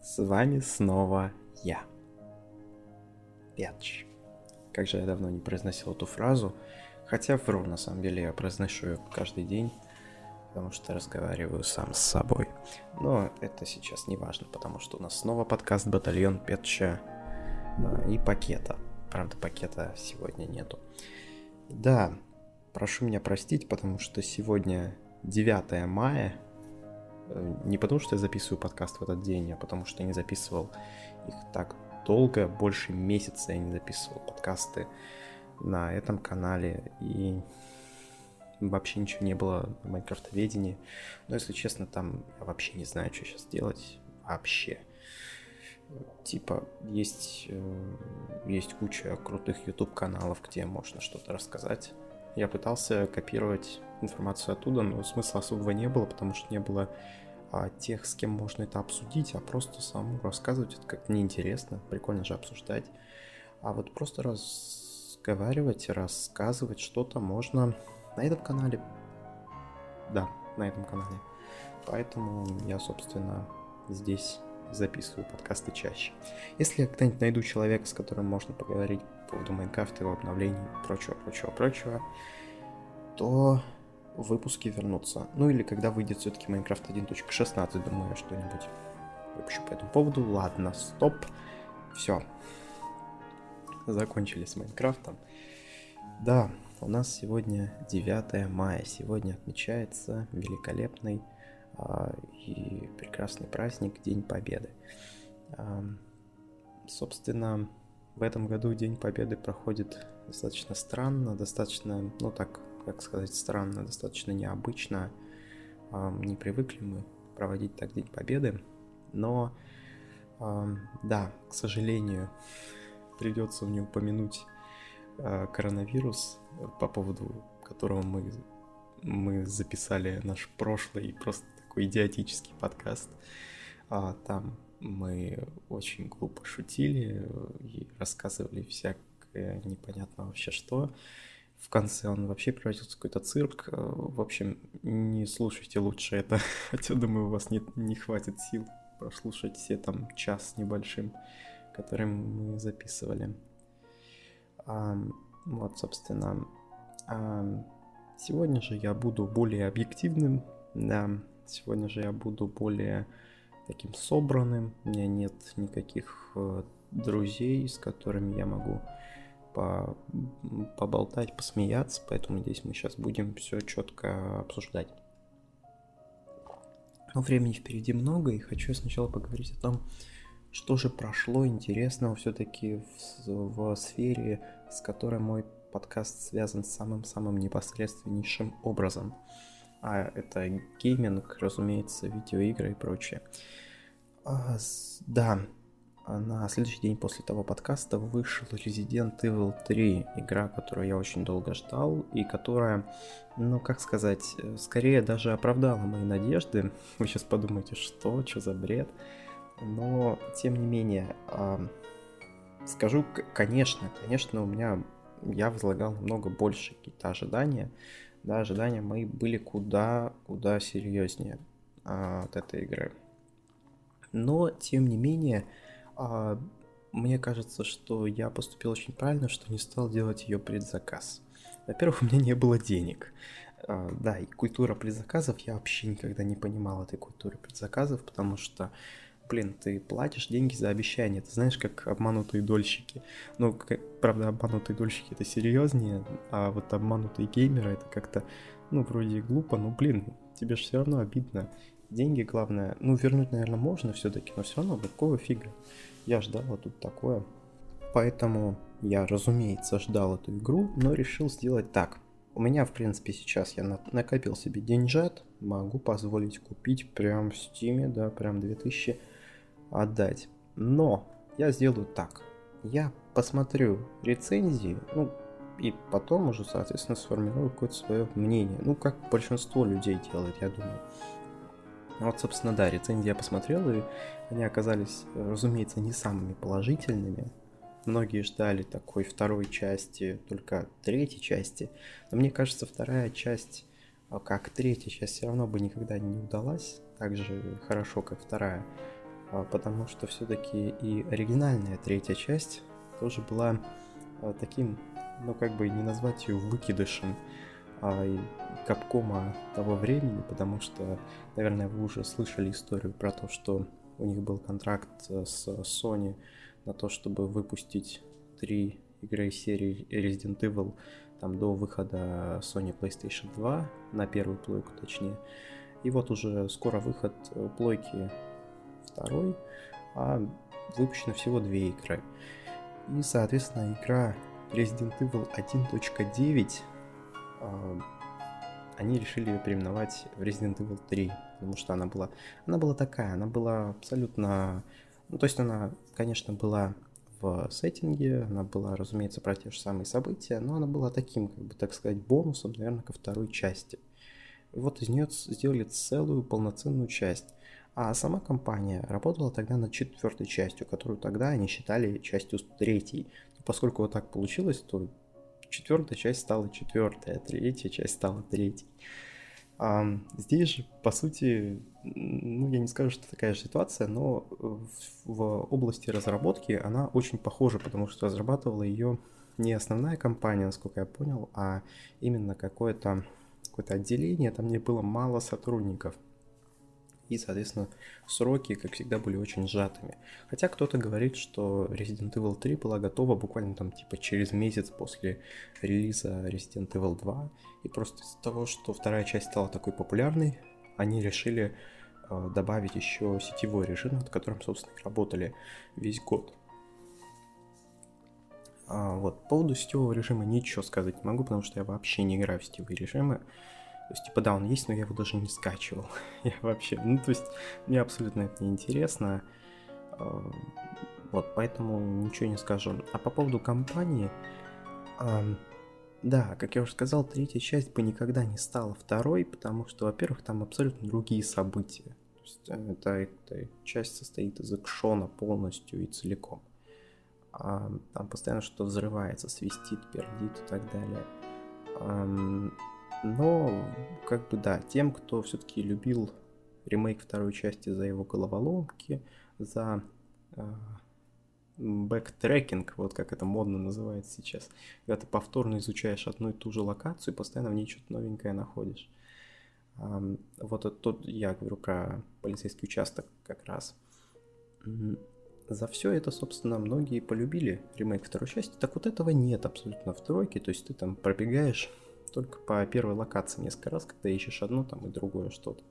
С вами снова я. Петч. Как же я давно не произносил эту фразу. Хотя вру, на самом деле, я произношу ее каждый день, потому что разговариваю сам с собой. Но это сейчас не важно, потому что у нас снова подкаст «Батальон Петча» а, и пакета. Правда, пакета сегодня нету. Да, прошу меня простить, потому что сегодня 9 мая, Э, не потому, что я записываю подкаст в этот день, а потому что я не записывал их так долго, больше месяца я не записывал подкасты на этом канале, и вообще ничего не было в Майнкрафтоведении. Но, если честно, там я вообще не знаю, что сейчас делать. Вообще. Типа, есть, э, есть куча крутых YouTube каналов, где можно что-то рассказать. Я пытался копировать информацию оттуда, но смысла особого не было, потому что не было а, тех, с кем можно это обсудить, а просто самому рассказывать это как-то неинтересно, прикольно же обсуждать. А вот просто разговаривать, рассказывать что-то можно на этом канале. Да, на этом канале. Поэтому я, собственно, здесь записываю подкасты чаще. Если я когда-нибудь найду человека, с которым можно поговорить по поводу Майнкрафта, его обновлений, прочего, прочего, прочего, то выпуски вернутся. Ну или когда выйдет все-таки Minecraft 1.16, думаю, что-нибудь выпущу по этому поводу. Ладно, стоп. Все. Закончили с Майнкрафтом. Да, у нас сегодня 9 мая. Сегодня отмечается великолепный э, и прекрасный праздник День Победы. Э, собственно, в этом году День Победы проходит достаточно странно, достаточно, ну так, как сказать, странно, достаточно необычно. Не привыкли мы проводить так День Победы. Но, да, к сожалению, придется мне упомянуть а, коронавирус, по поводу которого мы, мы записали наш прошлый просто такой идиотический подкаст. А, там мы очень глупо шутили и рассказывали всякое непонятно вообще что в конце он вообще превратился в какой-то цирк. Э, в общем, не слушайте лучше это, хотя, думаю, у вас нет, не хватит сил прослушать все там час небольшим, который мы записывали. А, вот, собственно, а, сегодня же я буду более объективным, да, сегодня же я буду более таким собранным, у меня нет никаких э, друзей, с которыми я могу по, поболтать, посмеяться, поэтому здесь мы сейчас будем все четко обсуждать. Но времени впереди много, и хочу сначала поговорить о том, что же прошло интересного все-таки в, в сфере, с которой мой подкаст связан самым-самым непосредственнейшим образом. А это гейминг, разумеется, видеоигры и прочее. А, да, на следующий день после того подкаста вышел Resident Evil 3, игра, которую я очень долго ждал и которая, ну как сказать, скорее даже оправдала мои надежды. Вы сейчас подумаете, что, что за бред. Но, тем не менее, скажу, конечно, конечно, у меня, я возлагал намного больше какие-то ожидания. Да, ожидания мои были куда, куда серьезнее а, от этой игры. Но, тем не менее, а, мне кажется, что я поступил очень правильно, что не стал делать ее предзаказ. Во-первых, у меня не было денег. А, да, и культура предзаказов, я вообще никогда не понимал этой культуры предзаказов, потому что, блин, ты платишь деньги за обещание, ты знаешь, как обманутые дольщики. Ну, как, правда, обманутые дольщики это серьезнее, а вот обманутые геймеры это как-то, ну, вроде глупо, но, блин, тебе же все равно обидно. Деньги, главное, ну, вернуть, наверное, можно все-таки, но все равно, какого фига? Я ждал, тут такое. Поэтому я, разумеется, ждал эту игру, но решил сделать так. У меня, в принципе, сейчас я накопил себе деньжат, могу позволить купить прям в Steam'е, да, прям 2000 отдать. Но я сделаю так. Я посмотрю рецензии, ну, и потом уже, соответственно, сформирую какое-то свое мнение. Ну, как большинство людей делает, я думаю. Ну вот, собственно, да, рецензии я посмотрел, и они оказались, разумеется, не самыми положительными. Многие ждали такой второй части, только третьей части. Но мне кажется, вторая часть, а, как третья часть, все равно бы никогда не удалась так же хорошо, как вторая. а, потому что все-таки и оригинальная третья часть тоже была а, таким, ну как бы не назвать ее выкидышем Капкома того времени, потому что, наверное, вы уже слышали историю про то, что у них был контракт э, с Sony на то, чтобы выпустить три игры из серии Resident Evil там до выхода Sony PlayStation 2 на первую плойку точнее. И вот уже скоро выход э, плойки второй, а выпущено всего две игры. И, соответственно, игра Resident Evil 1.9 а, они решили ее переименовать в Resident Evil 3, потому что она была, она была такая, она была абсолютно, ну то есть она, конечно, была в сеттинге, она была, разумеется, про те же самые события, но она была таким, как бы, так сказать, бонусом, наверное, ко второй части. И вот из нее сделали целую полноценную часть. А сама компания работала тогда над четвертой частью, которую тогда они считали частью третьей. Но поскольку вот так получилось, то четвертая часть стала четвертая, третья часть стала третьей. А здесь же, по сути, ну, я не скажу, что такая же ситуация, но в, в области разработки она очень похожа, потому что разрабатывала ее не основная компания, насколько я понял, а именно какое-то какое отделение, там не было мало сотрудников – и, соответственно, сроки, как всегда, были очень сжатыми. Хотя кто-то говорит, что Resident Evil 3 была готова буквально там типа через месяц после релиза Resident Evil 2, и просто из-за того, что вторая часть стала такой популярной, они решили э, добавить еще сетевой режим, над которым, собственно, работали весь год. А, вот, по поводу сетевого режима ничего сказать не могу, потому что я вообще не играю в сетевые режимы. То есть, типа, да, он есть, но я его даже не скачивал. я вообще, ну, то есть, мне абсолютно это не интересно. А, вот, поэтому ничего не скажу. А по поводу компании, да, как я уже сказал, третья часть бы никогда не стала второй, потому что, во-первых, там абсолютно другие события. То есть, э, это, эта часть состоит из экшона полностью и целиком. А, там постоянно что-то взрывается, свистит, пердит и так далее. Но, как бы да, тем, кто все-таки любил ремейк второй части за его головоломки, за э, backtracking, вот как это модно называется сейчас, когда ты повторно изучаешь одну и ту же локацию постоянно в ней что-то новенькое находишь. Вот тот, я говорю про полицейский участок как раз. За все это, собственно, многие полюбили ремейк второй части. Так вот этого нет абсолютно в тройке. То есть ты там пробегаешь только по первой локации несколько раз, когда ищешь одно там и другое что-то.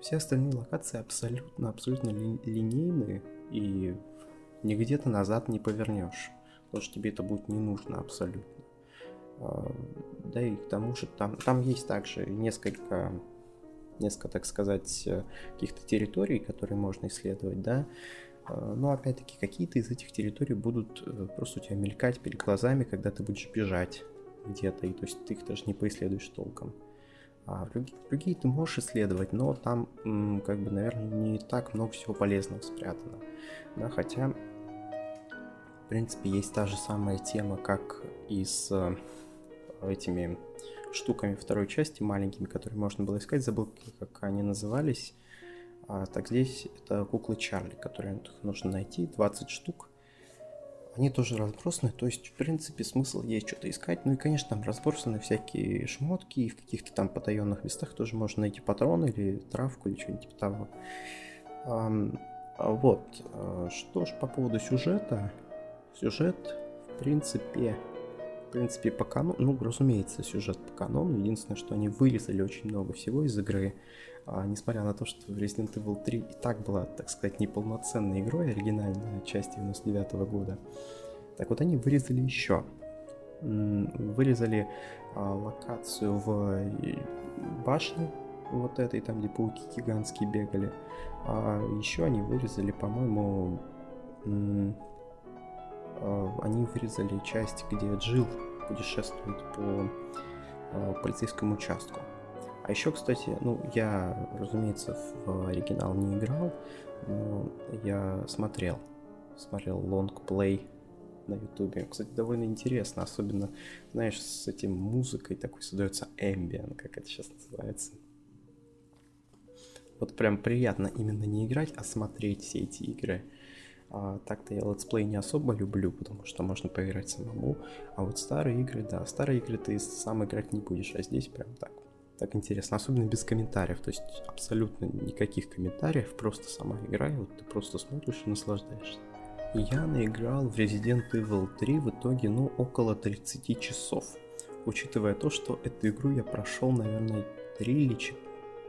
Все остальные локации абсолютно, абсолютно ли, линейные, и нигде ты назад не повернешь, потому что тебе это будет не нужно абсолютно. А, да и к тому же там, там есть также несколько, несколько, так сказать, каких-то территорий, которые можно исследовать, да, а, но опять-таки какие-то из этих территорий будут э, просто у тебя мелькать перед глазами, когда ты будешь бежать где-то, и то есть ты их даже не поисследуешь толком. А другие, другие ты можешь исследовать, но там, как бы, наверное, не так много всего полезного спрятано. Да, хотя, в принципе, есть та же самая тема, как и с э, этими штуками второй части, маленькими, которые можно было искать, забыл, как они назывались. А, так здесь это куклы Чарли, которые нужно найти, 20 штук они тоже разбросаны, то есть, в принципе, смысл есть что-то искать. Ну и, конечно, там разбросаны всякие шмотки, и в каких-то там потаенных местах тоже можно найти патроны или травку или что-нибудь типа того. А, вот, а, что ж по поводу сюжета. Сюжет, в принципе, в принципе, по канону, ну, разумеется, сюжет по канону. Единственное, что они вырезали очень много всего из игры. А, несмотря на то, что Resident Evil 3 и так была, так сказать, неполноценной игрой, оригинальная часть 99 -го года, так вот они вырезали еще. Вырезали а, локацию в э, башне вот этой, там где пауки гигантские бегали. А еще они вырезали, по-моему, а, они вырезали часть, где Джилл путешествует по а, полицейскому участку. А еще, кстати, ну, я, разумеется, в оригинал не играл, но я смотрел. Смотрел лонгплей на ютубе. Кстати, довольно интересно, особенно, знаешь, с этим музыкой такой создается ambient, как это сейчас называется. Вот прям приятно именно не играть, а смотреть все эти игры. А, так-то я let's play не особо люблю, потому что можно поиграть самому. А вот старые игры, да, старые игры ты сам играть не будешь, а здесь прям так. Так интересно, особенно без комментариев, то есть абсолютно никаких комментариев, просто сама игра, и вот ты просто смотришь и наслаждаешься. Я наиграл в Resident Evil 3 в итоге, ну, около 30 часов. Учитывая то, что эту игру я прошел, наверное, 3 или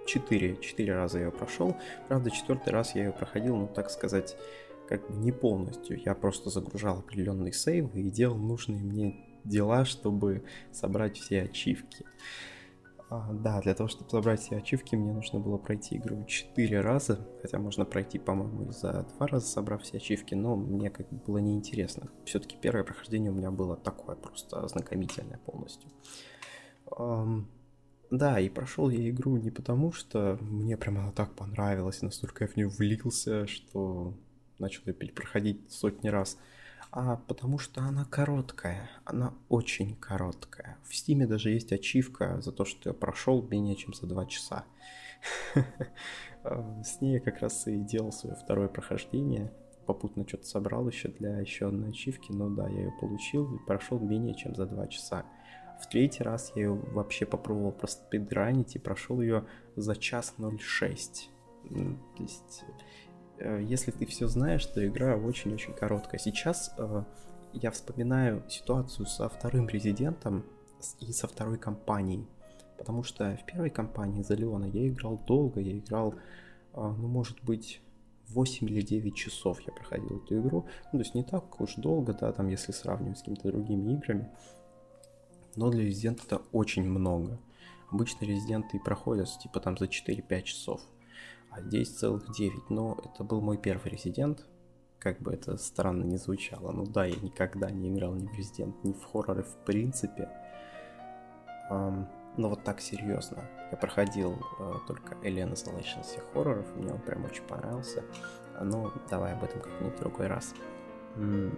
4, 4 раза я ее прошел. Правда, четвертый раз я ее проходил, ну, так сказать, как бы не полностью. Я просто загружал определенные сейвы и делал нужные мне дела, чтобы собрать все ачивки. А, да, для того, чтобы собрать все ачивки, мне нужно было пройти игру 4 раза, хотя можно пройти, по-моему, за 2 раза, собрав все ачивки, но мне как бы было неинтересно. Все-таки первое прохождение у меня было такое, просто ознакомительное полностью. Um, да, и прошел я игру не потому, что мне прям она так понравилась, настолько я в нее влился, что начал ее перепроходить сотни раз, а потому что она короткая, она очень короткая. В Стиме даже есть ачивка за то, что я прошел менее чем за два часа. С ней я как раз и делал свое второе прохождение. Попутно что-то собрал еще для еще одной ачивки, но да, я ее получил и прошел менее чем за два часа. В третий раз я ее вообще попробовал просто спидранить и прошел ее за час 06. То есть если ты все знаешь, то игра очень-очень короткая. Сейчас э, я вспоминаю ситуацию со вторым резидентом и со второй компанией. Потому что в первой компании за Леона я играл долго, я играл, э, ну, может быть, 8 или 9 часов я проходил эту игру. Ну, то есть не так уж долго, да, там, если сравнивать с какими-то другими играми. Но для резидента это очень много. Обычно резиденты проходят, типа, там за 4-5 часов а здесь целых 9. Но это был мой первый резидент, как бы это странно не звучало. Ну да, я никогда не играл ни в резидент, ни в хорроры в принципе. Um, но вот так серьезно. Я проходил uh, только Alien Isolation всех хорроров, мне он прям очень понравился. Но давай об этом как-нибудь другой раз. Mm.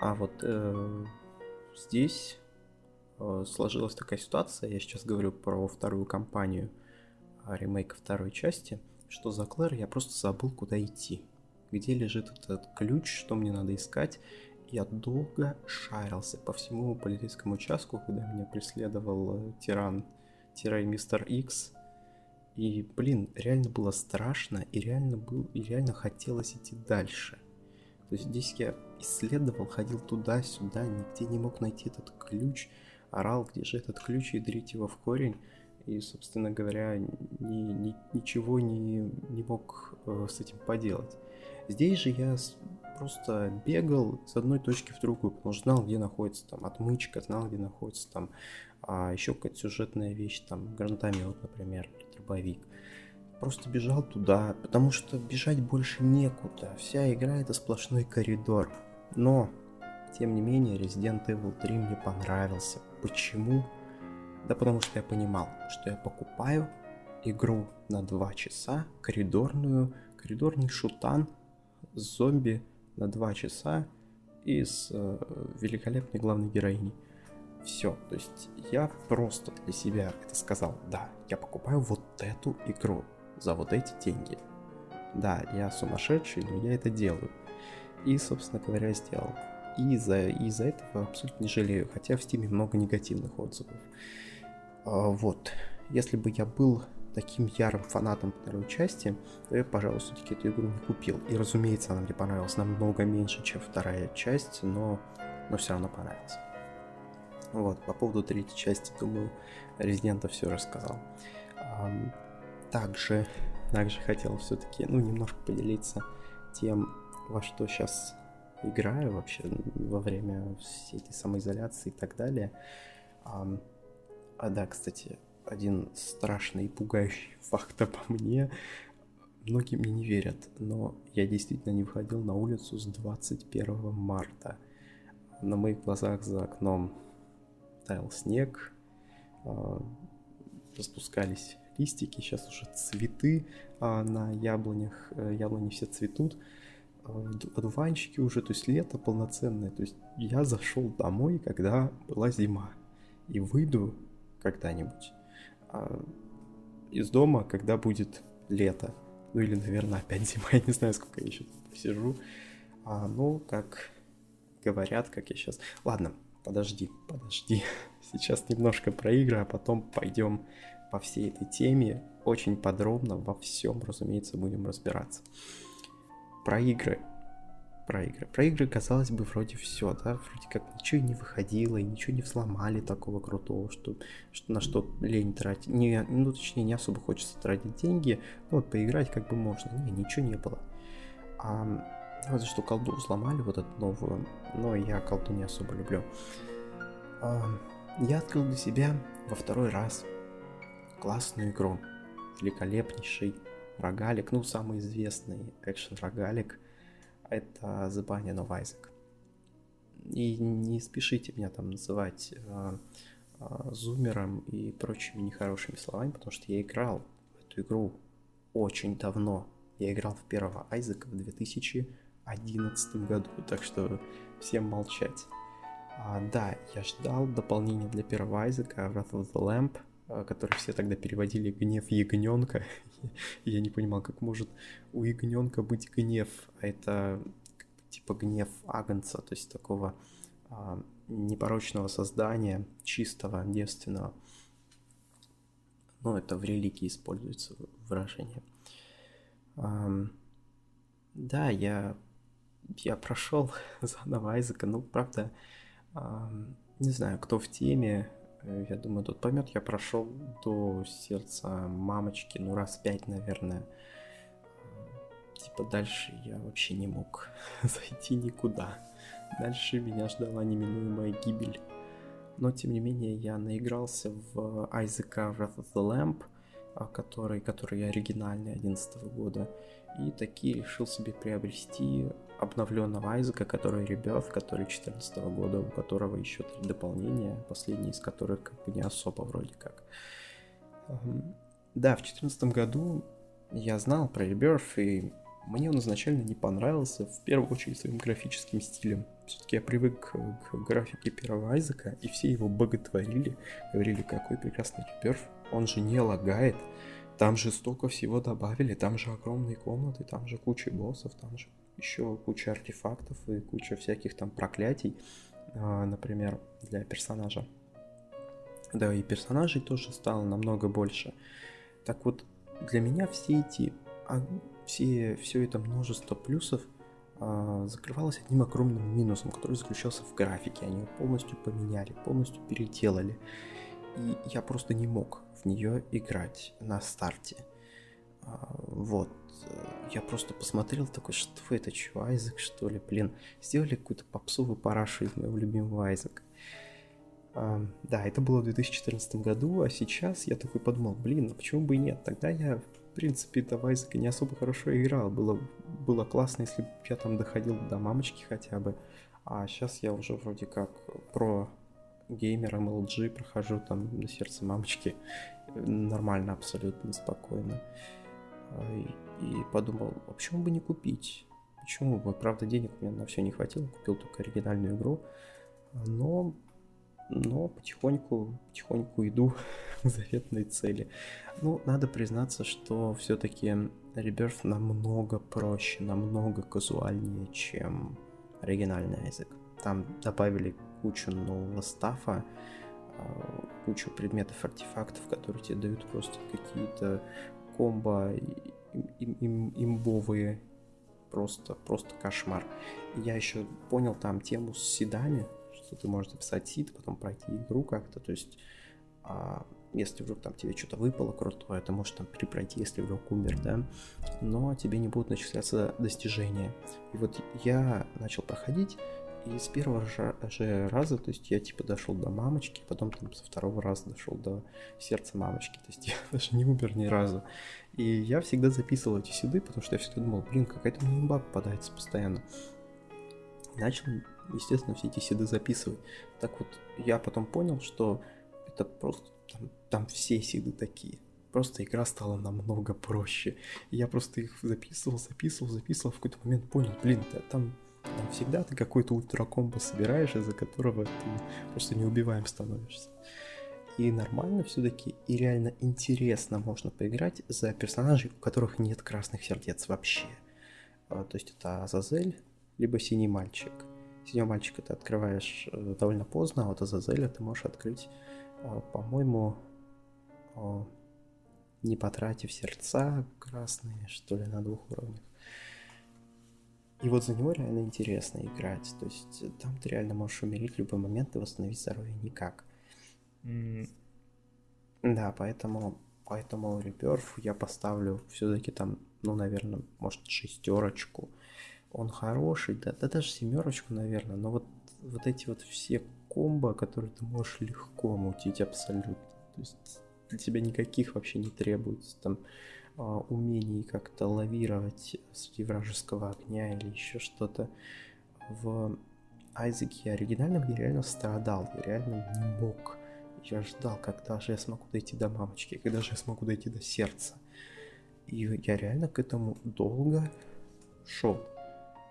А вот э, здесь э, сложилась такая ситуация, я сейчас говорю про вторую кампанию, ремейка второй части, что за Клэр я просто забыл, куда идти. Где лежит этот ключ, что мне надо искать. Я долго шарился по всему полицейскому участку, когда меня преследовал э, тиран, тирай мистер Икс. И, блин, реально было страшно, и реально, был, и реально хотелось идти дальше. То есть здесь я исследовал, ходил туда-сюда, нигде не мог найти этот ключ, орал, где же этот ключ, и дрить его в корень и, собственно говоря, ни, ни, ничего не, не мог э, с этим поделать. Здесь же я просто бегал с одной точки в другую, потому что знал, где находится там отмычка, знал, где находится там а, еще какая-то сюжетная вещь, там гранатомет, например, дробовик. Просто бежал туда, потому что бежать больше некуда. Вся игра это сплошной коридор. Но, тем не менее, Resident Evil 3 мне понравился. Почему? Да потому что я понимал, что я покупаю игру на 2 часа, коридорную, коридорный шутан с зомби на 2 часа и с э, великолепной главной героиней. Все, то есть я просто для себя это сказал, да, я покупаю вот эту игру за вот эти деньги. Да, я сумасшедший, но я это делаю. И, собственно говоря, сделал. И из-за из этого абсолютно не жалею, хотя в Стиме много негативных отзывов. А, вот. Если бы я был таким ярым фанатом второй части, то я, пожалуй, все-таки эту игру не купил. И, разумеется, она мне понравилась намного меньше, чем вторая часть, но, но все равно понравилась. Вот, по поводу третьей части, думаю, Резидента все рассказал. Также, также хотел все-таки, ну, немножко поделиться тем, во что сейчас играю вообще во время всей этой самоизоляции и так далее. А да, кстати, один страшный и пугающий факт обо мне. Многие мне не верят, но я действительно не выходил на улицу с 21 марта. На моих глазах за окном таял снег, а, распускались листики, сейчас уже цветы а на яблонях, э, яблони все цветут, а, одуванчики уже, то есть лето полноценное. То есть я зашел домой, когда была зима, и выйду когда-нибудь а, из дома, когда будет лето. Ну или, наверное, опять зима, я не знаю, сколько я еще сижу. А, ну, как говорят, как я сейчас... Ладно, подожди, подожди. Сейчас немножко про игры, а потом пойдем по всей этой теме. Очень подробно во всем, разумеется, будем разбираться. Про игры. Про игры. Про игры, казалось бы, вроде все, да, вроде как ничего не выходило, и ничего не взломали такого крутого, что, что на что лень тратить. Не, ну, точнее, не особо хочется тратить деньги, ну, вот поиграть как бы можно. Не, ничего не было. А, разве что колду взломали, вот эту новую, но я колду не особо люблю. А, я открыл для себя во второй раз классную игру. Великолепнейший рогалик, ну, самый известный экшен рогалик, это The Banyan of Isaac. И не спешите меня там называть э, э, зумером и прочими нехорошими словами, потому что я играл в эту игру очень давно. Я играл в первого Айзека в 2011 году, так что всем молчать. А, да, я ждал дополнения для первого Айзека Wrath of the Lamp, который все тогда переводили «Гнев ягненка». я не понимал, как может у ягненка быть гнев, а это типа гнев Агнца, то есть такого а, непорочного создания, чистого, девственного. Ну, это в религии используется выражение. Да, я, я прошел заново Айзека, ну, правда, не знаю, кто в теме, э, я думаю, тут поймет, я прошел до сердца мамочки, ну, раз пять, наверное. Типа дальше я вообще не мог зайти никуда. Дальше меня ждала неминуемая гибель. Но, тем не менее, я наигрался в Айзека Wrath of the Lamp, который, который оригинальный 11 года, и таки решил себе приобрести обновленного Айзека, который Ребёв, который 14 года, у которого еще три дополнения, последний из которых как бы не особо вроде как. Да, в 2014 году я знал про Rebirth, и мне он изначально не понравился, в первую очередь своим графическим стилем. Все-таки я привык к графике первого Айзека, и все его боготворили, говорили, какой прекрасный Rebirth, он же не лагает, там же столько всего добавили, там же огромные комнаты, там же куча боссов, там же еще куча артефактов и куча всяких там проклятий, а, например, для персонажа. Да, и персонажей тоже стало намного больше. Так вот, для меня все эти, а, все, все это множество плюсов а, закрывалось одним огромным минусом, который заключался в графике. Они ее полностью поменяли, полностью переделали. И я просто не мог в нее играть на старте. Вот. Я просто посмотрел такой, что это, что, Айзек, что ли? Блин, сделали какую-то попсовую парашу из моего любимого Айзека. А, да, это было в 2014 году, а сейчас я такой подумал, блин, а почему бы и нет? Тогда я, в принципе, до Айзека не особо хорошо играл. Было, было классно, если бы я там доходил до мамочки хотя бы. А сейчас я уже вроде как про геймером LG прохожу там на сердце мамочки. Нормально, абсолютно спокойно. А, и подумал, а почему бы не купить? Почему бы? Правда, денег мне на все не хватило, купил только оригинальную игру. Но, но потихоньку, потихоньку иду к заветной цели. Ну, надо признаться, что все-таки Rebirth намного проще, намного казуальнее, чем оригинальный язык. Там добавили кучу нового стафа, а, кучу предметов, артефактов, которые тебе дают просто какие-то комбо им, им, имбовые. Просто, просто кошмар. Я еще понял там тему с сидами, что ты можешь записать сид, потом пройти игру как-то. То есть, а, если вдруг там тебе что-то выпало крутое, ты можешь там перепройти, если вдруг умер, да. Но тебе не будут начисляться достижения. И вот я начал проходить, и с первого же раза, то есть я типа дошел до мамочки, потом там со второго раза дошел до сердца мамочки. То есть я даже не умер ни разу. И я всегда записывал эти седы, потому что я всегда думал, блин, какая-то мне имба попадается постоянно. Начал, естественно, все эти седы записывать. Так вот, я потом понял, что это просто там, там все седы такие. Просто игра стала намного проще. Я просто их записывал, записывал, записывал. В какой-то момент понял, блин, да, там всегда ты какой-то ультракомбо собираешь, из-за которого ты просто неубиваем становишься. и нормально все-таки, и реально интересно можно поиграть за персонажей, у которых нет красных сердец вообще. А, то есть это Азазель, либо Синий Мальчик. Синий Мальчика ты открываешь э, довольно поздно, а вот Азазеля ты можешь открыть, а, по-моему, а, не потратив сердца красные, что ли, на двух уровнях. И вот за него реально интересно играть. То есть там ты реально можешь умереть в любой момент и восстановить здоровье никак. Mm. Да, поэтому, поэтому Реберф я поставлю все-таки там, ну, наверное, может, шестерочку. Он хороший, да, да даже семерочку, наверное, но вот, вот эти вот все комбо, которые ты можешь легко мутить абсолютно. То есть для тебя никаких вообще не требуется там умений как-то лавировать среди вражеского огня или еще что-то. В Айзеке оригинальном я реально страдал, я реально не мог. Я ждал, когда же я смогу дойти до мамочки, когда же я смогу дойти до сердца. И я реально к этому долго шел.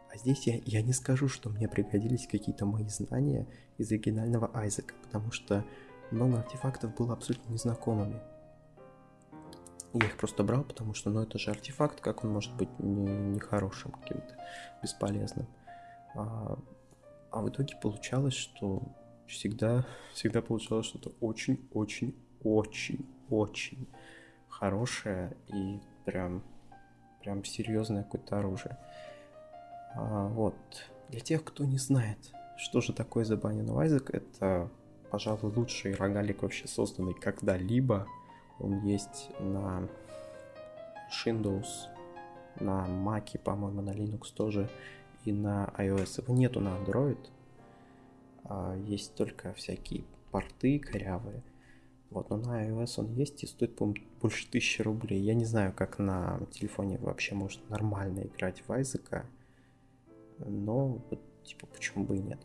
А здесь я, я не скажу, что мне пригодились какие-то мои знания из оригинального Айзека, потому что много артефактов было абсолютно незнакомыми. Я их просто брал, потому что, ну, это же артефакт, как он может быть нехорошим, не каким-то бесполезным. А, а в итоге получалось, что всегда, всегда получалось что-то очень-очень-очень-очень хорошее и прям, прям серьезное какое-то оружие. А, вот. Для тех, кто не знает, что же такое The Isaac, это, пожалуй, лучший рогалик вообще созданный когда-либо. Он есть на Windows, на Mac, по-моему, на Linux тоже, и на iOS. Его нету на Android. А есть только всякие порты корявые. Вот, но на iOS он есть и стоит, по больше тысячи рублей. Я не знаю, как на телефоне вообще можно нормально играть в Айзека, но вот, типа, почему бы и нет.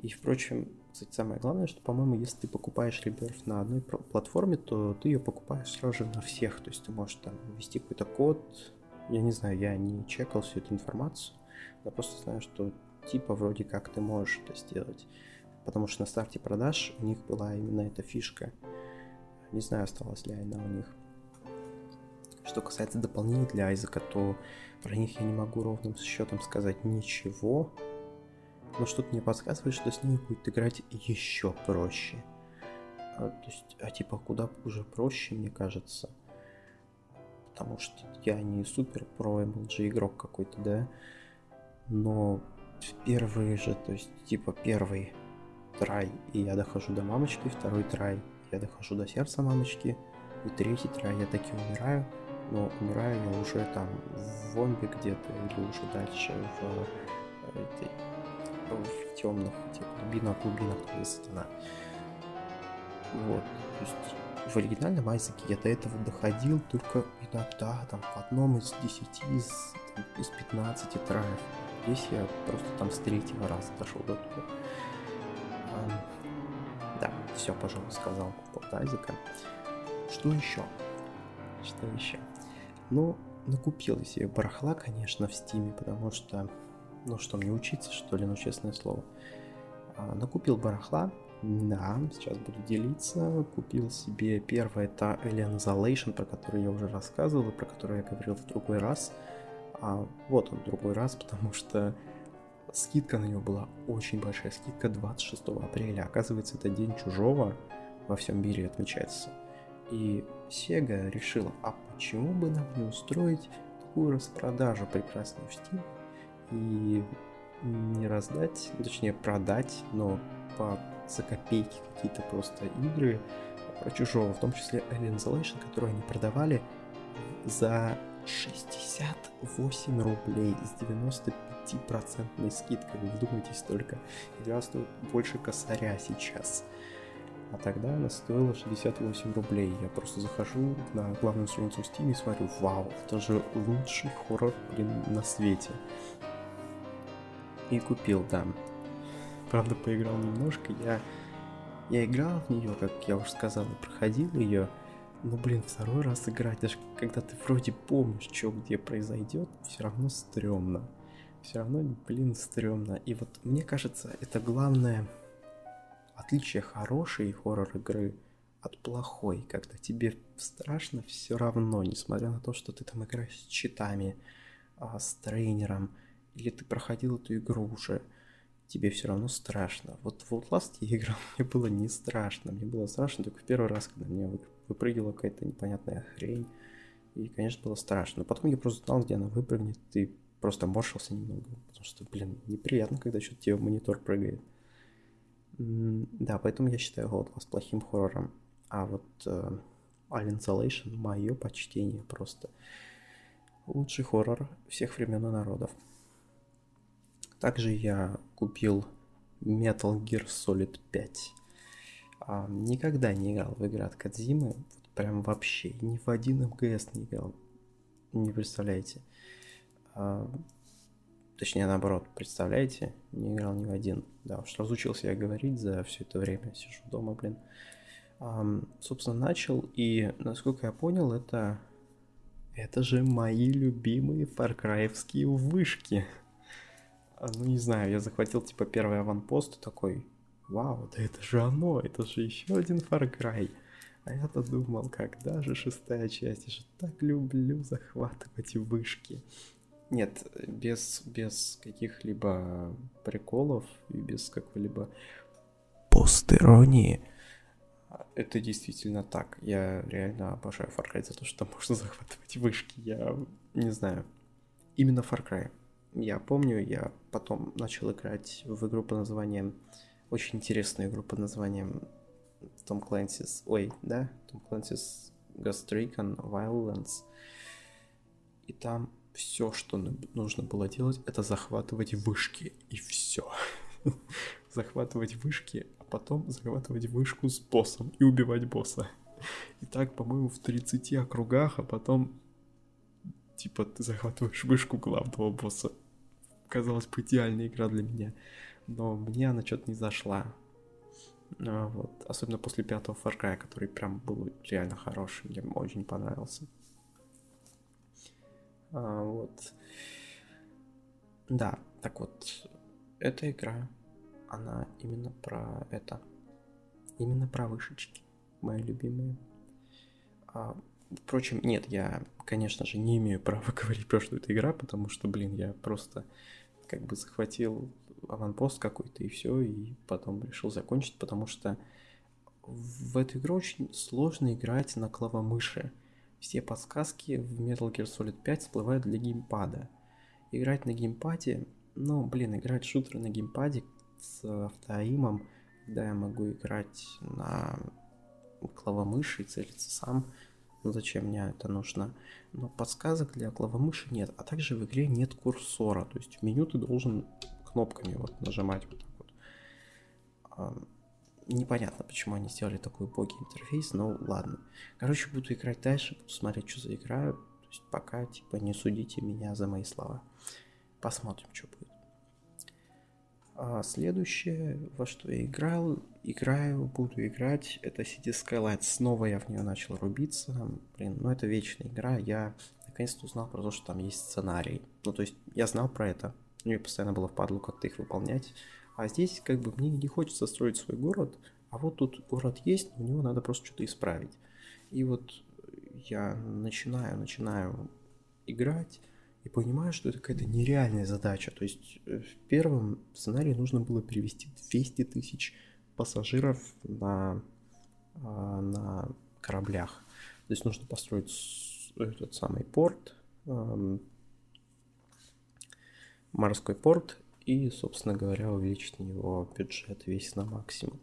И, впрочем, кстати, самое главное, что, по-моему, если ты покупаешь Rebirth на одной платформе, то ты ее покупаешь сразу же на всех. То есть ты можешь там ввести какой-то код. Я не знаю, я не чекал всю эту информацию, но просто знаю, что типа вроде как ты можешь это сделать. Потому что на старте продаж у них была именно эта фишка. Не знаю, осталась ли она у них. Что касается дополнений для Айзека, то про них я не могу ровным счетом сказать ничего, но что-то мне подсказывает, что с ними будет играть еще проще. А, то есть, а типа куда уже проще, мне кажется. Потому что я не супер про MLG игрок какой-то, да. Но первые же, то есть типа первый трай, и я дохожу до мамочки, второй трай, я дохожу до сердца мамочки, и третий трай, я таки умираю, но умираю я уже там в вомбе где-то, или уже дальше в этой в темных тех глубинах, глубинах сатана. Вот. То есть в оригинальном Айзеке я до этого доходил только иногда, там, в одном из десяти, из, там, из 15 траев. Здесь я просто там с третьего раза дошел до туда. А, да, все, пожалуй, сказал по Айзека. Что еще? Что еще? Ну, накупил я себе барахла, конечно, в стиме, потому что ну что, мне учиться, что ли, ну честное слово. А, накупил барахла, да, сейчас буду делиться. Купил себе первое, это Alien Isolation, про который я уже рассказывал, и про который я говорил в другой раз. А, вот он, другой раз, потому что скидка на него была очень большая, скидка 26 апреля. Оказывается, это день чужого во всем мире отмечается. И Sega решила, а почему бы нам не устроить такую распродажу прекрасную в Steam и не раздать, точнее продать, но по за копейки какие-то просто игры про чужого, в том числе Alien Isolation, которые они продавали за 68 рублей с 95% скидкой. Вы вдумайтесь только. Игра стоит больше косаря сейчас. А тогда она стоила 68 рублей. Я просто захожу на главную страницу Steam и смотрю, вау, это же лучший хоррор, блин, на свете. И купил, да. Правда, поиграл немножко. Я, я играл в нее, как я уже сказал, проходил ее. Но, блин, второй раз играть, даже когда ты вроде помнишь, что где произойдет, все равно стрёмно. Все равно, блин, стрёмно. И вот мне кажется, это главное отличие хорошей хоррор игры от плохой, когда тебе страшно все равно, несмотря на то, что ты там играешь с читами, а, с тренером, или ты проходил эту игру уже, тебе все равно страшно. Вот в Outlast я играл, мне было не страшно. Мне было страшно только в первый раз, когда мне выпрыгивала какая-то непонятная хрень. И, конечно, было страшно. Но потом я просто знал, где она выпрыгнет, и просто морщился немного. Потому что, блин, неприятно, когда что-то тебе в монитор прыгает. Да, поэтому я считаю Outlast плохим хоррором. А вот uh, Alien Isolation, мое почтение просто. Лучший хоррор всех времен и народов. Также я купил Metal Gear Solid 5. А, никогда не играл в игры от Кадзимы, прям вообще, ни в один МГС не играл, не представляете. А, точнее, наоборот, представляете, не играл ни в один. Да, уж разучился я говорить за все это время, сижу дома, блин. А, собственно, начал, и, насколько я понял, это... Это же мои любимые фаркраевские вышки. А, ну не знаю, я захватил типа первый аванпост и такой, вау, да это же оно, это же еще один Far Cry. А я-то думал, когда же шестая часть, я же так люблю захватывать вышки. Нет, без, без каких-либо приколов и без какой-либо постеронии. Это действительно так. Я реально обожаю Far Cry за то, что можно захватывать вышки. Я не знаю. Именно Far Cry. Я помню, я потом начал играть в игру под названием... Очень интересную игру под названием Tom Clancy's... Ой, да? Tom Clancy's Ghost Recon Violence. И там все, что нужно было делать, это захватывать вышки. И все. захватывать вышки, а потом захватывать вышку с боссом и убивать босса. И так, по-моему, в 30 округах, а потом типа ты захватываешь вышку главного босса казалось бы, идеальная игра для меня. Но мне она что-то не зашла. А, вот. Особенно после пятого Far Cry, который прям был реально хороший. Мне очень понравился. А, вот. Да, так вот, эта игра, она именно про это. Именно про вышечки, мои любимые. А, впрочем, нет, я, конечно же, не имею права говорить про что это игра, потому что, блин, я просто как бы захватил аванпост какой-то и все, и потом решил закончить, потому что в эту игру очень сложно играть на клавомыши. Все подсказки в Metal Gear Solid 5 всплывают для геймпада. Играть на геймпаде, ну, блин, играть шутеры на геймпаде с автоимом, когда я могу играть на клавомыши и целиться сам, ну зачем мне это нужно? Но подсказок для клавомыши нет, а также в игре нет курсора, то есть в меню ты должен кнопками вот нажимать вот так вот. Непонятно, почему они сделали такой убогий интерфейс, но ладно. Короче, буду играть дальше, буду смотреть, что за игра. То есть пока, типа, не судите меня за мои слова. Посмотрим, что будет. А следующее, во что я играл, играю, буду играть, это City Skylines. Снова я в нее начал рубиться. Блин, ну это вечная игра. Я наконец-то узнал про то, что там есть сценарий. Ну, то есть я знал про это. Мне постоянно было впадло как-то их выполнять. А здесь как бы мне не хочется строить свой город, а вот тут город есть, но в него надо просто что-то исправить. И вот я начинаю, начинаю играть, и понимаю, что это какая-то нереальная задача. То есть э, в первом сценарии нужно было перевести 200 тысяч пассажиров на, а, на кораблях. То есть нужно построить этот самый порт, морской порт, и, собственно говоря, увеличить на него бюджет весь на максимум.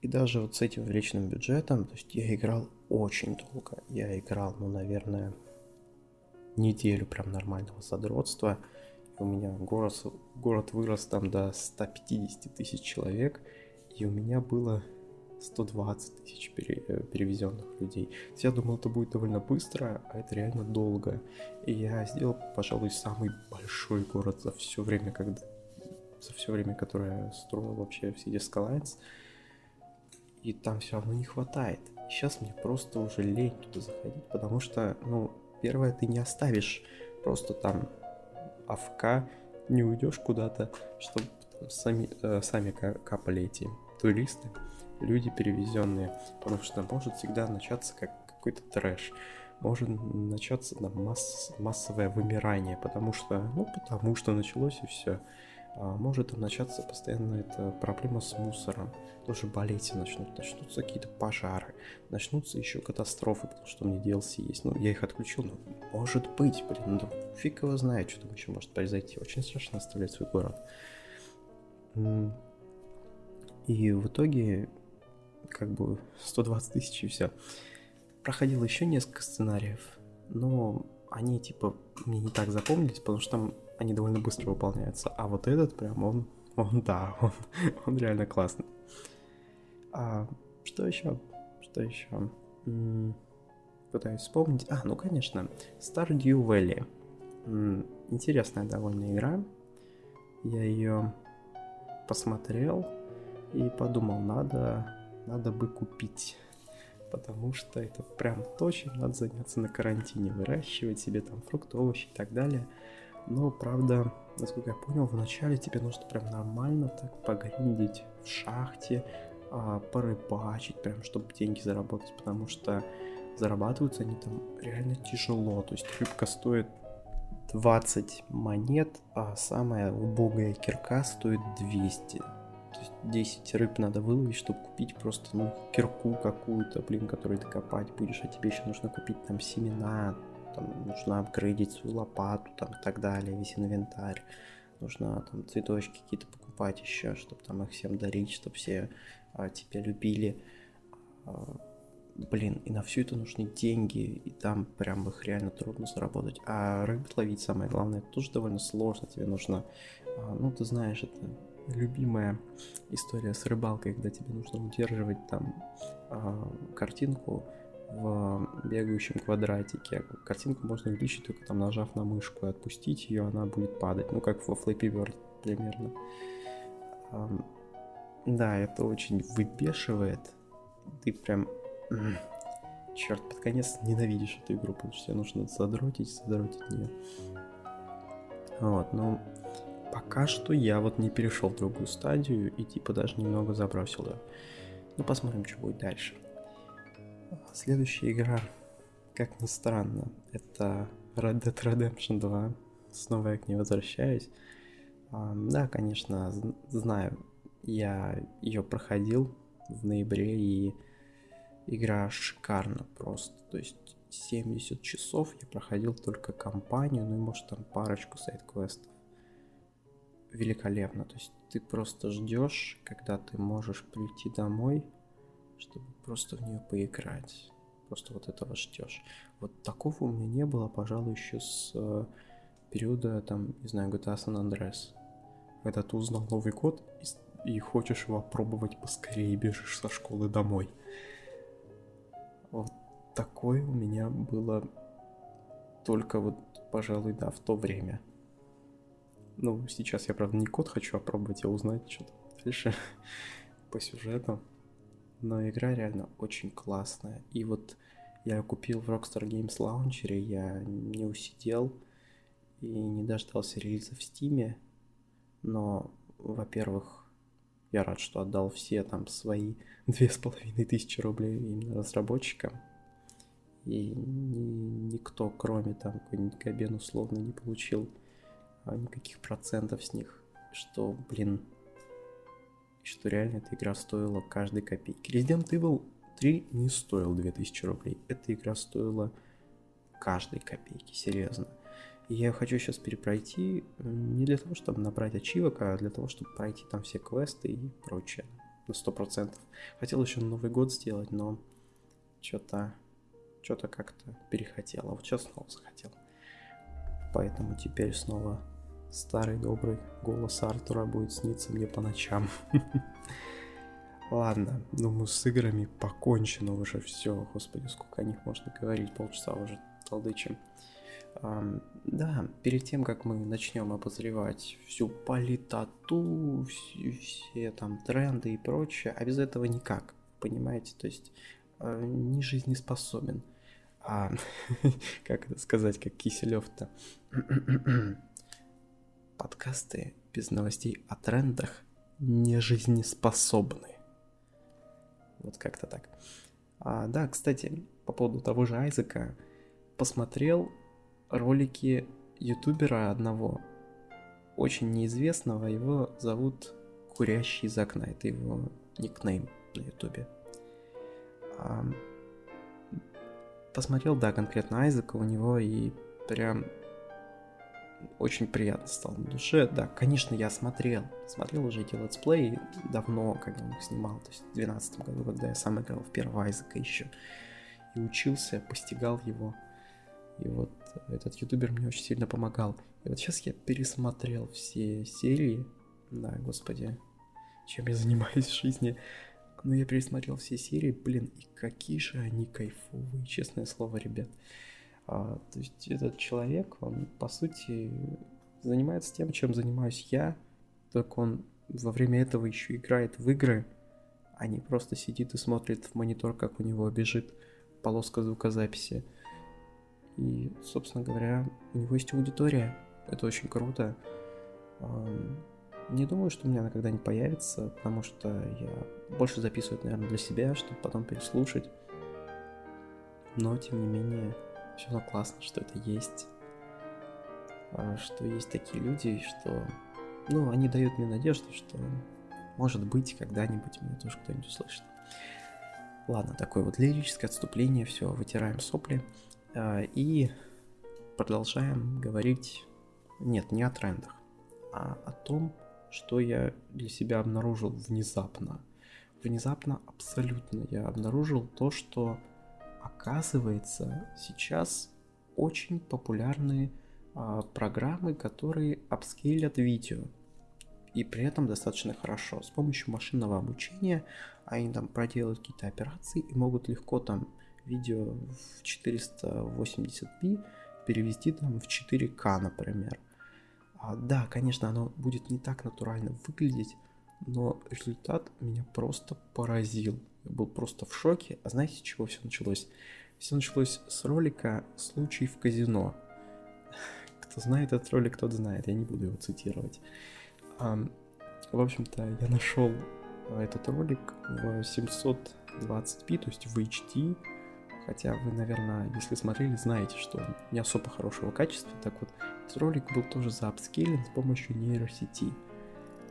И даже вот с этим увеличенным бюджетом, то есть я играл очень долго. Я играл, ну, наверное, неделю прям нормального задротства. У меня город, город вырос там до 150 тысяч человек, и у меня было 120 тысяч э, перевезенных людей. Я думал, это будет довольно быстро, а это реально долго. И я сделал, пожалуй, самый большой город за все время, когда за все время, которое я строил вообще в City Skylines. И там все равно не хватает. Сейчас мне просто уже лень туда заходить, потому что, ну, Первое, ты не оставишь просто там АФК, не уйдешь куда-то, чтобы сами, э, сами капали эти туристы. люди перевезенные, потому что может всегда начаться как какой-то трэш может начаться там, масс, массовое вымирание, потому что, ну, потому что началось и все. А может начаться постоянно эта проблема с мусором, тоже болеть начнут, начнутся какие-то пожары, начнутся еще катастрофы, потому что у меня DLC есть. Ну, я их отключил, но может быть, блин, ну фиг его знает, что там еще может произойти. Очень страшно оставлять свой город. И в итоге, как бы, 120 тысяч и все проходил еще несколько сценариев, но они типа мне не так запомнились, потому что там они довольно быстро выполняются. А вот этот прям он, он да, он, он реально классный. А, что еще? Что еще? Пытаюсь вспомнить. А, ну конечно, Stardew Valley. Интересная довольно игра. Я ее посмотрел и подумал, надо, надо бы купить потому что это прям то, чем надо заняться на карантине, выращивать себе там фрукты, овощи и так далее. Но, правда, насколько я понял, вначале тебе нужно прям нормально так погриндить в шахте, а, порыбачить, прям чтобы деньги заработать, потому что зарабатываются они там реально тяжело. То есть рыбка стоит 20 монет, а самая убогая кирка стоит 200. То есть 10 рыб надо выловить, чтобы купить просто, ну, кирку какую-то, блин, которую ты копать будешь, а тебе еще нужно купить там семена, там нужно апгрейдить свою лопату, там и так далее, весь инвентарь. Нужно там цветочки какие-то покупать еще, чтобы там их всем дарить, чтобы все а, тебя любили. А, блин, и на все это нужны деньги, и там прям их реально трудно заработать. А рыбу ловить, самое главное, это тоже довольно сложно. Тебе нужно, а, ну, ты знаешь, это любимая история с рыбалкой, когда тебе нужно удерживать там э, картинку в бегающем квадратике. Картинку можно увеличить только там нажав на мышку и отпустить ее, она будет падать. Ну, как во Flappy Bird примерно. Да, это очень выбешивает. Ты прям... Черт, под конец ненавидишь эту игру, потому что тебе нужно задротить, задротить нее. Вот, ну, пока что я вот не перешел в другую стадию и типа даже немного забросил ее. Ну посмотрим, что будет дальше. Следующая игра, как ни странно, это Red Dead Redemption 2. Снова я к ней возвращаюсь. А, да, конечно, знаю, я ее проходил в ноябре и игра шикарна просто. То есть 70 часов я проходил только кампанию, ну и может там парочку сайт-квестов великолепно. То есть ты просто ждешь, когда ты можешь прийти домой, чтобы просто в нее поиграть. Просто вот этого ждешь. Вот такого у меня не было, пожалуй, еще с э, периода, там, не знаю, GTA San Andreas. Когда ты узнал Новый год и, и хочешь его пробовать поскорее, бежишь со школы домой. Вот такое у меня было только вот, пожалуй, да, в то время. Ну, сейчас я, правда, не код хочу опробовать, а узнать что-то дальше по сюжету. Но игра реально очень классная. И вот я купил в Rockstar Games Launcher, я не усидел и не дождался релиза в Стиме. Но, во-первых, я рад, что отдал все там свои две с половиной тысячи рублей именно разработчикам. И ни, никто, кроме там какой-нибудь Габен условно, не получил а никаких процентов с них, что, блин, что реально эта игра стоила каждой копейки. Resident Evil 3 не стоил 2000 рублей, эта игра стоила каждой копейки, серьезно. И я хочу сейчас перепройти не для того, чтобы набрать ачивок, а для того, чтобы пройти там все квесты и прочее. На 100%. Хотел еще Новый год сделать, но что-то что-то как-то перехотел. А вот сейчас снова захотел. Поэтому теперь снова Старый добрый голос Артура будет сниться мне по ночам. Ладно, думаю, с играми покончено уже все. Господи, сколько о них можно говорить, полчаса уже толдычим. Um, да, перед тем, как мы начнем обозревать всю политоту, все, все там тренды и прочее, а без этого никак, понимаете? То есть uh, не жизнеспособен. А, как это сказать, как Киселев-то? подкасты без новостей о трендах не жизнеспособны. Вот как-то так. А, да, кстати, по поводу того же Айзека, посмотрел ролики ютубера одного, очень неизвестного, его зовут Курящий из окна, это его никнейм на ютубе. А, посмотрел, да, конкретно Айзека у него и прям очень приятно стало на душе. Да, конечно, я смотрел. Смотрел уже эти летсплеи давно, когда он их снимал. То есть в 2012 году, когда я сам играл в первого Айзека еще. И учился, постигал его. И вот этот ютубер мне очень сильно помогал. И вот сейчас я пересмотрел все серии. Да, господи, чем я занимаюсь в жизни. Но я пересмотрел все серии, блин, и какие же они кайфовые, честное слово, ребят. А, то есть этот человек, он, по сути, занимается тем, чем занимаюсь я, только он во время этого еще играет в игры, а не просто сидит и смотрит в монитор, как у него бежит полоска звукозаписи. И, собственно говоря, у него есть аудитория. Это очень круто. Не думаю, что у меня она когда-нибудь появится, потому что я больше записываю, наверное, для себя, чтобы потом переслушать. Но, тем не менее, все равно классно, что это есть. А, что есть такие люди, что... Ну, они дают мне надежду, что, может быть, когда-нибудь меня тоже кто-нибудь услышит. Ладно, такое вот лирическое отступление, все, вытираем сопли. А, и продолжаем говорить, нет, не о трендах, а о том, что я для себя обнаружил внезапно. Внезапно абсолютно я обнаружил то, что оказывается сейчас очень популярные а, программы, которые апскейлят видео. И при этом достаточно хорошо. С помощью машинного обучения они там проделают какие-то операции и могут легко там видео в 480p перевести там в 4К, например. А, да, конечно, оно будет не так натурально выглядеть, но результат меня просто поразил. Был просто в шоке. А знаете, с чего все началось? Все началось с ролика «Случай в казино». Кто знает этот ролик, тот знает, я не буду его цитировать. В общем-то, я нашел этот ролик в 720p, то есть в HD, Хотя вы, наверное, если смотрели, знаете, что он не особо хорошего качества. Так вот, этот ролик был тоже заапскейлен с помощью нейросети.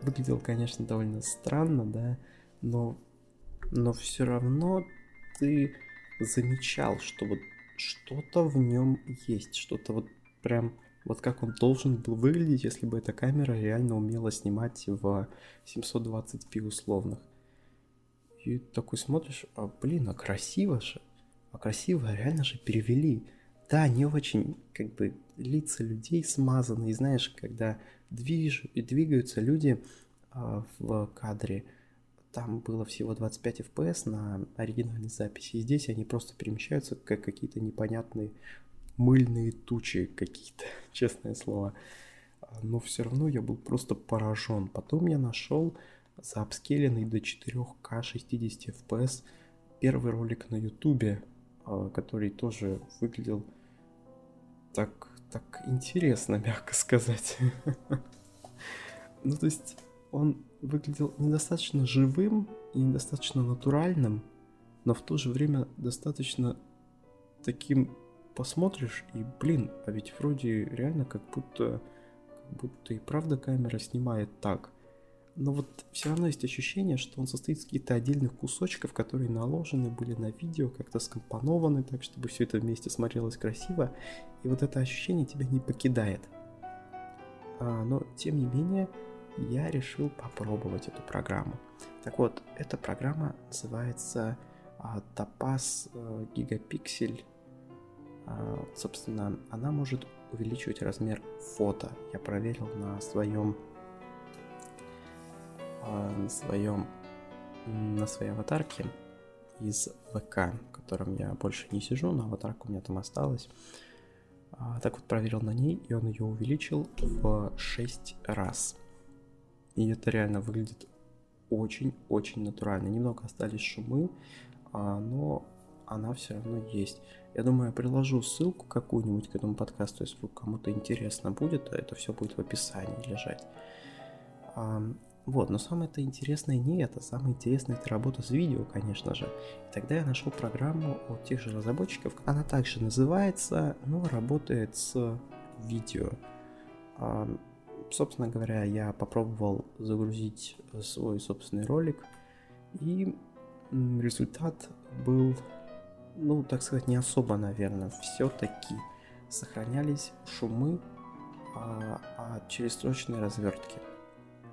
Выглядел, конечно, довольно странно, да, но, но все равно ты замечал, что вот что-то в нем есть, что-то вот прям вот как он должен был выглядеть, если бы эта камера реально умела снимать в 720p условных. И такой смотришь, а блин, а красиво же. А красиво реально же перевели. Да, не очень, как бы, лица людей смазаны. И знаешь, когда движ... двигаются люди э, в кадре, там было всего 25 FPS на оригинальной записи. И здесь они просто перемещаются, как какие-то непонятные мыльные тучи какие-то, честное слово. Но все равно я был просто поражен. Потом я нашел заапскеленный до 4К 60 FPS первый ролик на ютубе а, который тоже выглядел так, так интересно, мягко сказать. Ну, то есть он выглядел недостаточно живым и недостаточно натуральным, но в то же время достаточно таким посмотришь и, блин, а ведь вроде реально как будто, как будто и правда камера снимает так – но вот все равно есть ощущение, что он состоит из каких-то отдельных кусочков, которые наложены были на видео, как-то скомпонованы так, чтобы все это вместе смотрелось красиво. И вот это ощущение тебя не покидает. А, но, тем не менее, я решил попробовать эту программу. Так вот, эта программа называется а, Topaz а, Gigapixel. А, собственно, она может увеличивать размер фото. Я проверил на своем на своем на своей аватарке из ВК, в котором я больше не сижу, но аватарка у меня там осталась. А, так вот проверил на ней, и он ее увеличил в 6 раз. И это реально выглядит очень-очень натурально. Немного остались шумы, а, но она все равно есть. Я думаю, я приложу ссылку какую-нибудь к этому подкасту, если кому-то интересно будет, то это все будет в описании лежать. Вот, но самое-то интересное не это, самое интересное это работа с видео, конечно же. И тогда я нашел программу от тех же разработчиков, она также называется, но работает с видео. А, собственно говоря, я попробовал загрузить свой собственный ролик, и результат был, ну, так сказать, не особо, наверное, все-таки сохранялись шумы а, от черестрочной развертки.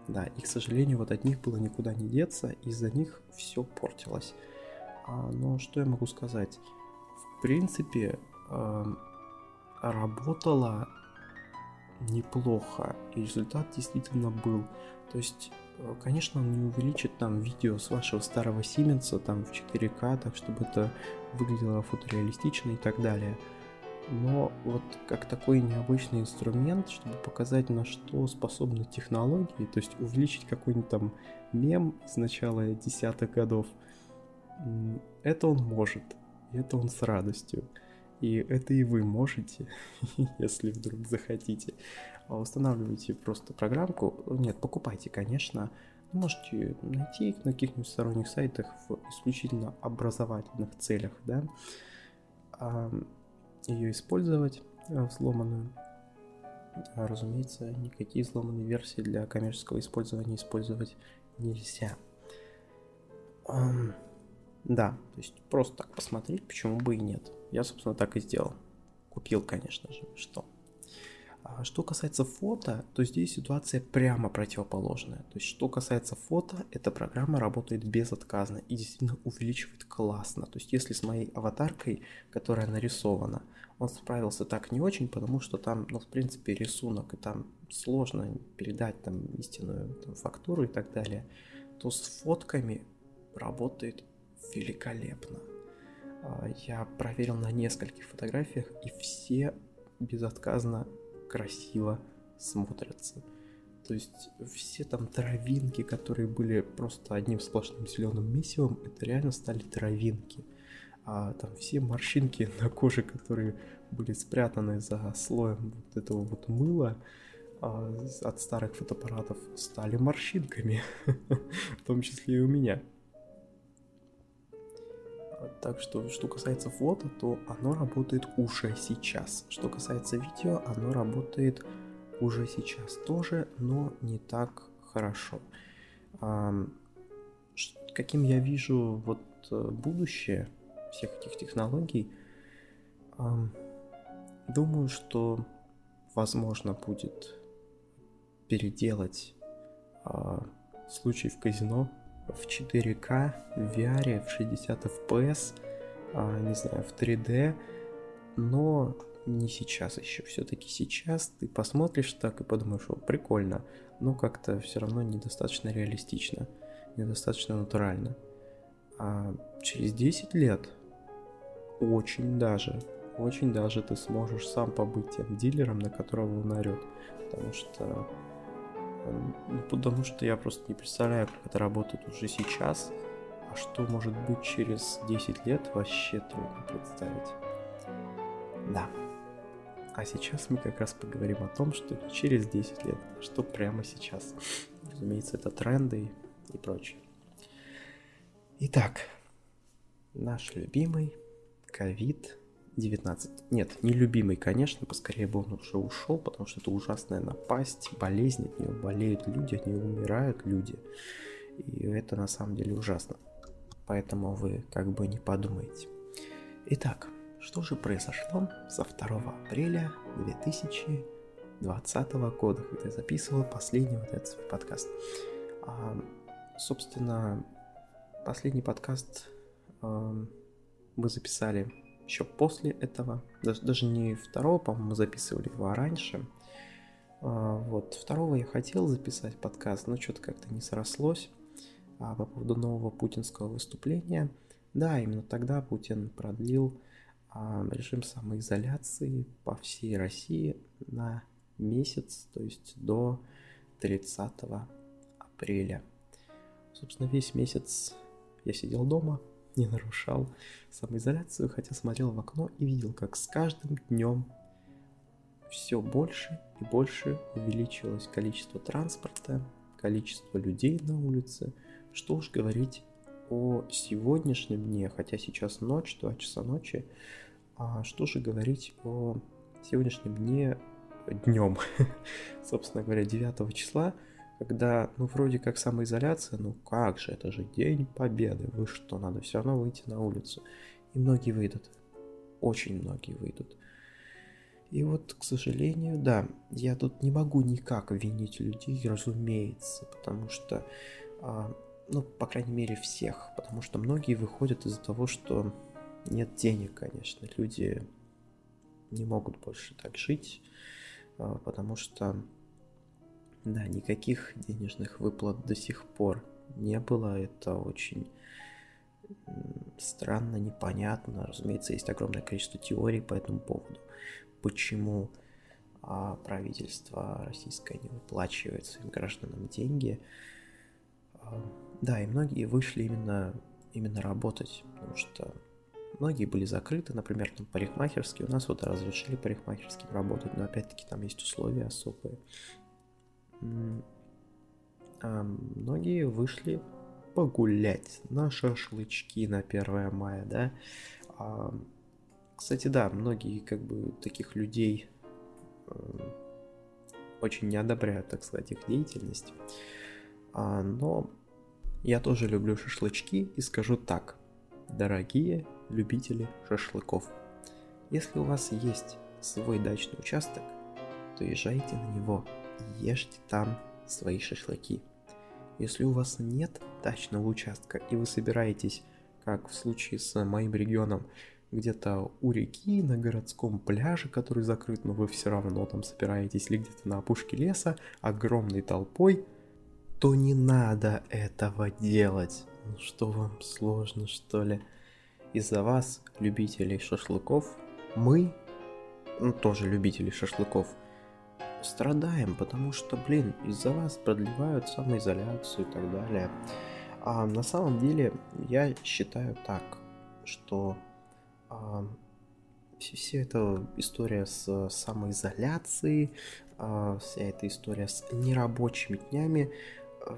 Да, и, к сожалению, вот от них было никуда не деться, из-за них все портилось. А, но что я могу сказать? В принципе, э, работала неплохо, и результат действительно был. То есть, э, конечно, он не увеличит там видео с вашего старого Сименса там в 4К, так чтобы это выглядело фотореалистично и так далее но вот как такой необычный инструмент, чтобы показать, на что способны технологии, то есть увеличить какой-нибудь там мем с начала десятых годов, это он может, и это он с радостью. И это и вы можете, если вдруг захотите. А устанавливайте просто программку. Нет, покупайте, конечно. Можете найти их на каких-нибудь сторонних сайтах в исключительно образовательных целях, да ее использовать э, взломанную. А, разумеется, никакие взломанные версии для коммерческого использования использовать нельзя. Эм, да, то есть просто так посмотреть, почему бы и нет. Я, собственно, так и сделал. Купил, конечно же, что. А что касается фото, то здесь ситуация прямо противоположная. То есть, что касается фото, эта программа работает безотказно и действительно увеличивает классно. То есть, если с моей аватаркой, которая нарисована, он справился так не очень, потому что там, ну, в принципе, рисунок, и там сложно передать там истинную там, фактуру и так далее, то с фотками работает великолепно. А, я проверил на нескольких фотографиях, и все безотказно красиво смотрятся. То есть все там травинки, которые были просто одним сплошным зеленым месивом, это реально стали травинки. А там все морщинки на коже, которые были спрятаны за слоем вот этого вот мыла а, от старых фотоаппаратов, стали морщинками, в том числе и у меня. Так что, что касается фото, то оно работает уже сейчас. Что касается видео, оно работает уже сейчас тоже, но не так хорошо. Каким я вижу вот э, будущее всех этих технологий, думаю, что возможно будет переделать а, случай в казино в 4К, в VR, в 60 FPS, а, не знаю, в 3D, но не сейчас еще. Все-таки сейчас ты посмотришь так и подумаешь, о, прикольно, но как-то все равно недостаточно реалистично, недостаточно натурально. А через 10 лет очень даже, очень даже ты сможешь сам побыть тем дилером, на которого он орет. Потому что ну, потому что я просто не представляю, как это работает уже сейчас. А что может быть через 10 лет, вообще трудно представить. Да. А сейчас мы как раз поговорим о том, что через 10 лет, а что прямо сейчас. Разумеется, это тренды и прочее. Итак, наш любимый ковид 19. Нет, нелюбимый, конечно, поскорее бы он уже ушел, потому что это ужасная напасть, болезнь, от нее болеют люди, от нее умирают люди. И это на самом деле ужасно. Поэтому вы как бы не подумайте. Итак, что же произошло со 2 апреля 2020 года, когда я записывал последний вот этот свой подкаст. А, собственно, последний подкаст а, мы записали еще после этого, даже, даже не второго, по-моему, записывали его, а раньше. А, вот, второго я хотел записать подкаст, но что-то как-то не срослось а, по поводу нового путинского выступления. Да, именно тогда Путин продлил а, режим самоизоляции по всей России на месяц, то есть до 30 апреля. Собственно, весь месяц я сидел дома, не нарушал самоизоляцию, хотя смотрел в окно и видел, как с каждым днем все больше и больше увеличилось количество транспорта, количество людей на улице. Что уж говорить о сегодняшнем дне, хотя сейчас ночь, 2 часа ночи, а что же говорить о сегодняшнем дне днем, собственно говоря, 9 числа, когда, ну, вроде как самоизоляция, ну как же, это же День Победы, вы что, надо все равно выйти на улицу. И многие выйдут, очень многие выйдут. И вот, к сожалению, да, я тут не могу никак винить людей, разумеется, потому что, а, ну, по крайней мере, всех, потому что многие выходят из-за того, что нет денег, конечно, люди не могут больше так жить, а, потому что, да, никаких денежных выплат до сих пор не было, это очень странно, непонятно. Разумеется, есть огромное количество теорий по этому поводу почему а, правительство российское не выплачивает своим гражданам деньги. А, да, и многие вышли именно, именно работать, потому что многие были закрыты, например, там парикмахерские, у нас вот разрешили парикмахерским работать, но опять-таки там есть условия особые. А многие вышли погулять на шашлычки на 1 мая, да. А, кстати, да, многие как бы таких людей э, очень не одобряют, так сказать, их деятельность. А, но я тоже люблю шашлычки и скажу так, дорогие любители шашлыков, если у вас есть свой дачный участок, то езжайте на него ешьте там свои шашлыки. Если у вас нет дачного участка и вы собираетесь, как в случае с моим регионом, где-то у реки, на городском пляже, который закрыт, но вы все равно там собираетесь, или где-то на опушке леса, огромной толпой, то не надо этого делать. Ну что вам сложно, что ли? Из-за вас, любителей шашлыков, мы, ну тоже любители шашлыков, страдаем, потому что, блин, из-за вас продлевают самоизоляцию и так далее. А на самом деле я считаю так, что а, вся эта история с самоизоляцией, а, вся эта история с нерабочими днями,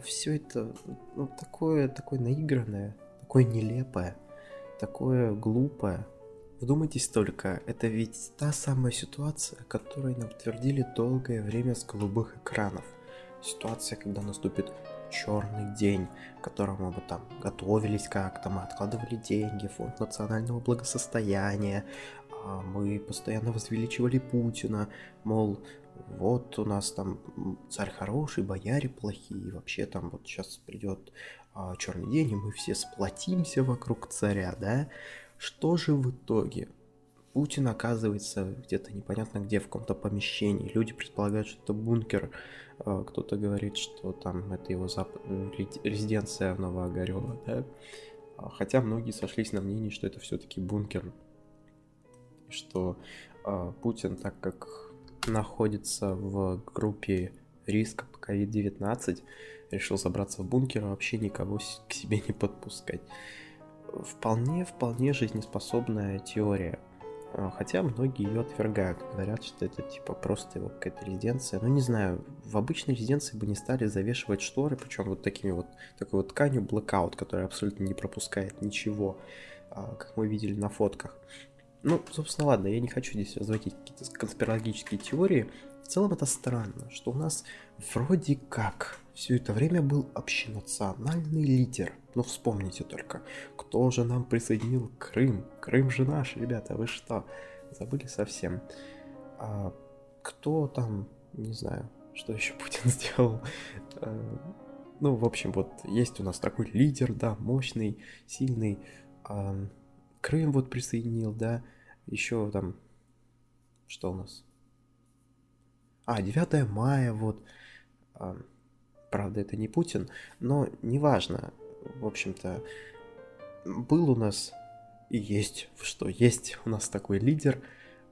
все это ну, такое, такое наигранное, такое нелепое, такое глупое. Вдумайтесь только, это ведь та самая ситуация, которую нам твердили долгое время с голубых экранов. Ситуация, когда наступит черный день, к которому мы там готовились как-то, мы откладывали деньги, фонд национального благосостояния, а, мы постоянно возвеличивали Путина, мол, вот у нас там царь хороший, бояре плохие, вообще там вот сейчас придет а, черный день, и мы все сплотимся вокруг царя, да? Что же в итоге? Путин оказывается где-то непонятно где, в каком-то помещении. Люди предполагают, что это бункер. А, кто-то говорит, что там это его зап... резиденция в Новоогарево, да? А, хотя многие сошлись на мнении, что это все-таки бункер. Что э, Путин, так как находится в группе риска по COVID-19, решил забраться в бункер, а вообще никого к себе не подпускать. Вполне, вполне жизнеспособная теория. А, хотя многие ее отвергают, говорят, что это типа просто его какая-то резиденция. Ну не знаю, в обычной резиденции бы не стали завешивать шторы, причем вот такими вот такой вот тканью blackout, которая абсолютно не пропускает ничего, а, как мы видели на фотках. Ну, собственно, ладно, я не хочу здесь разводить какие-то конспирологические теории. Целом это странно, что у нас вроде как все это время был общенациональный лидер. Но вспомните только, кто же нам присоединил Крым? Крым же наш, ребята, вы что? Забыли совсем. А кто там, не знаю, что еще Путин сделал? А, ну, в общем, вот есть у нас такой лидер, да, мощный, сильный. А, Крым вот присоединил, да, еще там, что у нас? А, 9 мая, вот. Правда, это не Путин, но неважно в общем-то, был у нас и есть, что есть у нас такой лидер,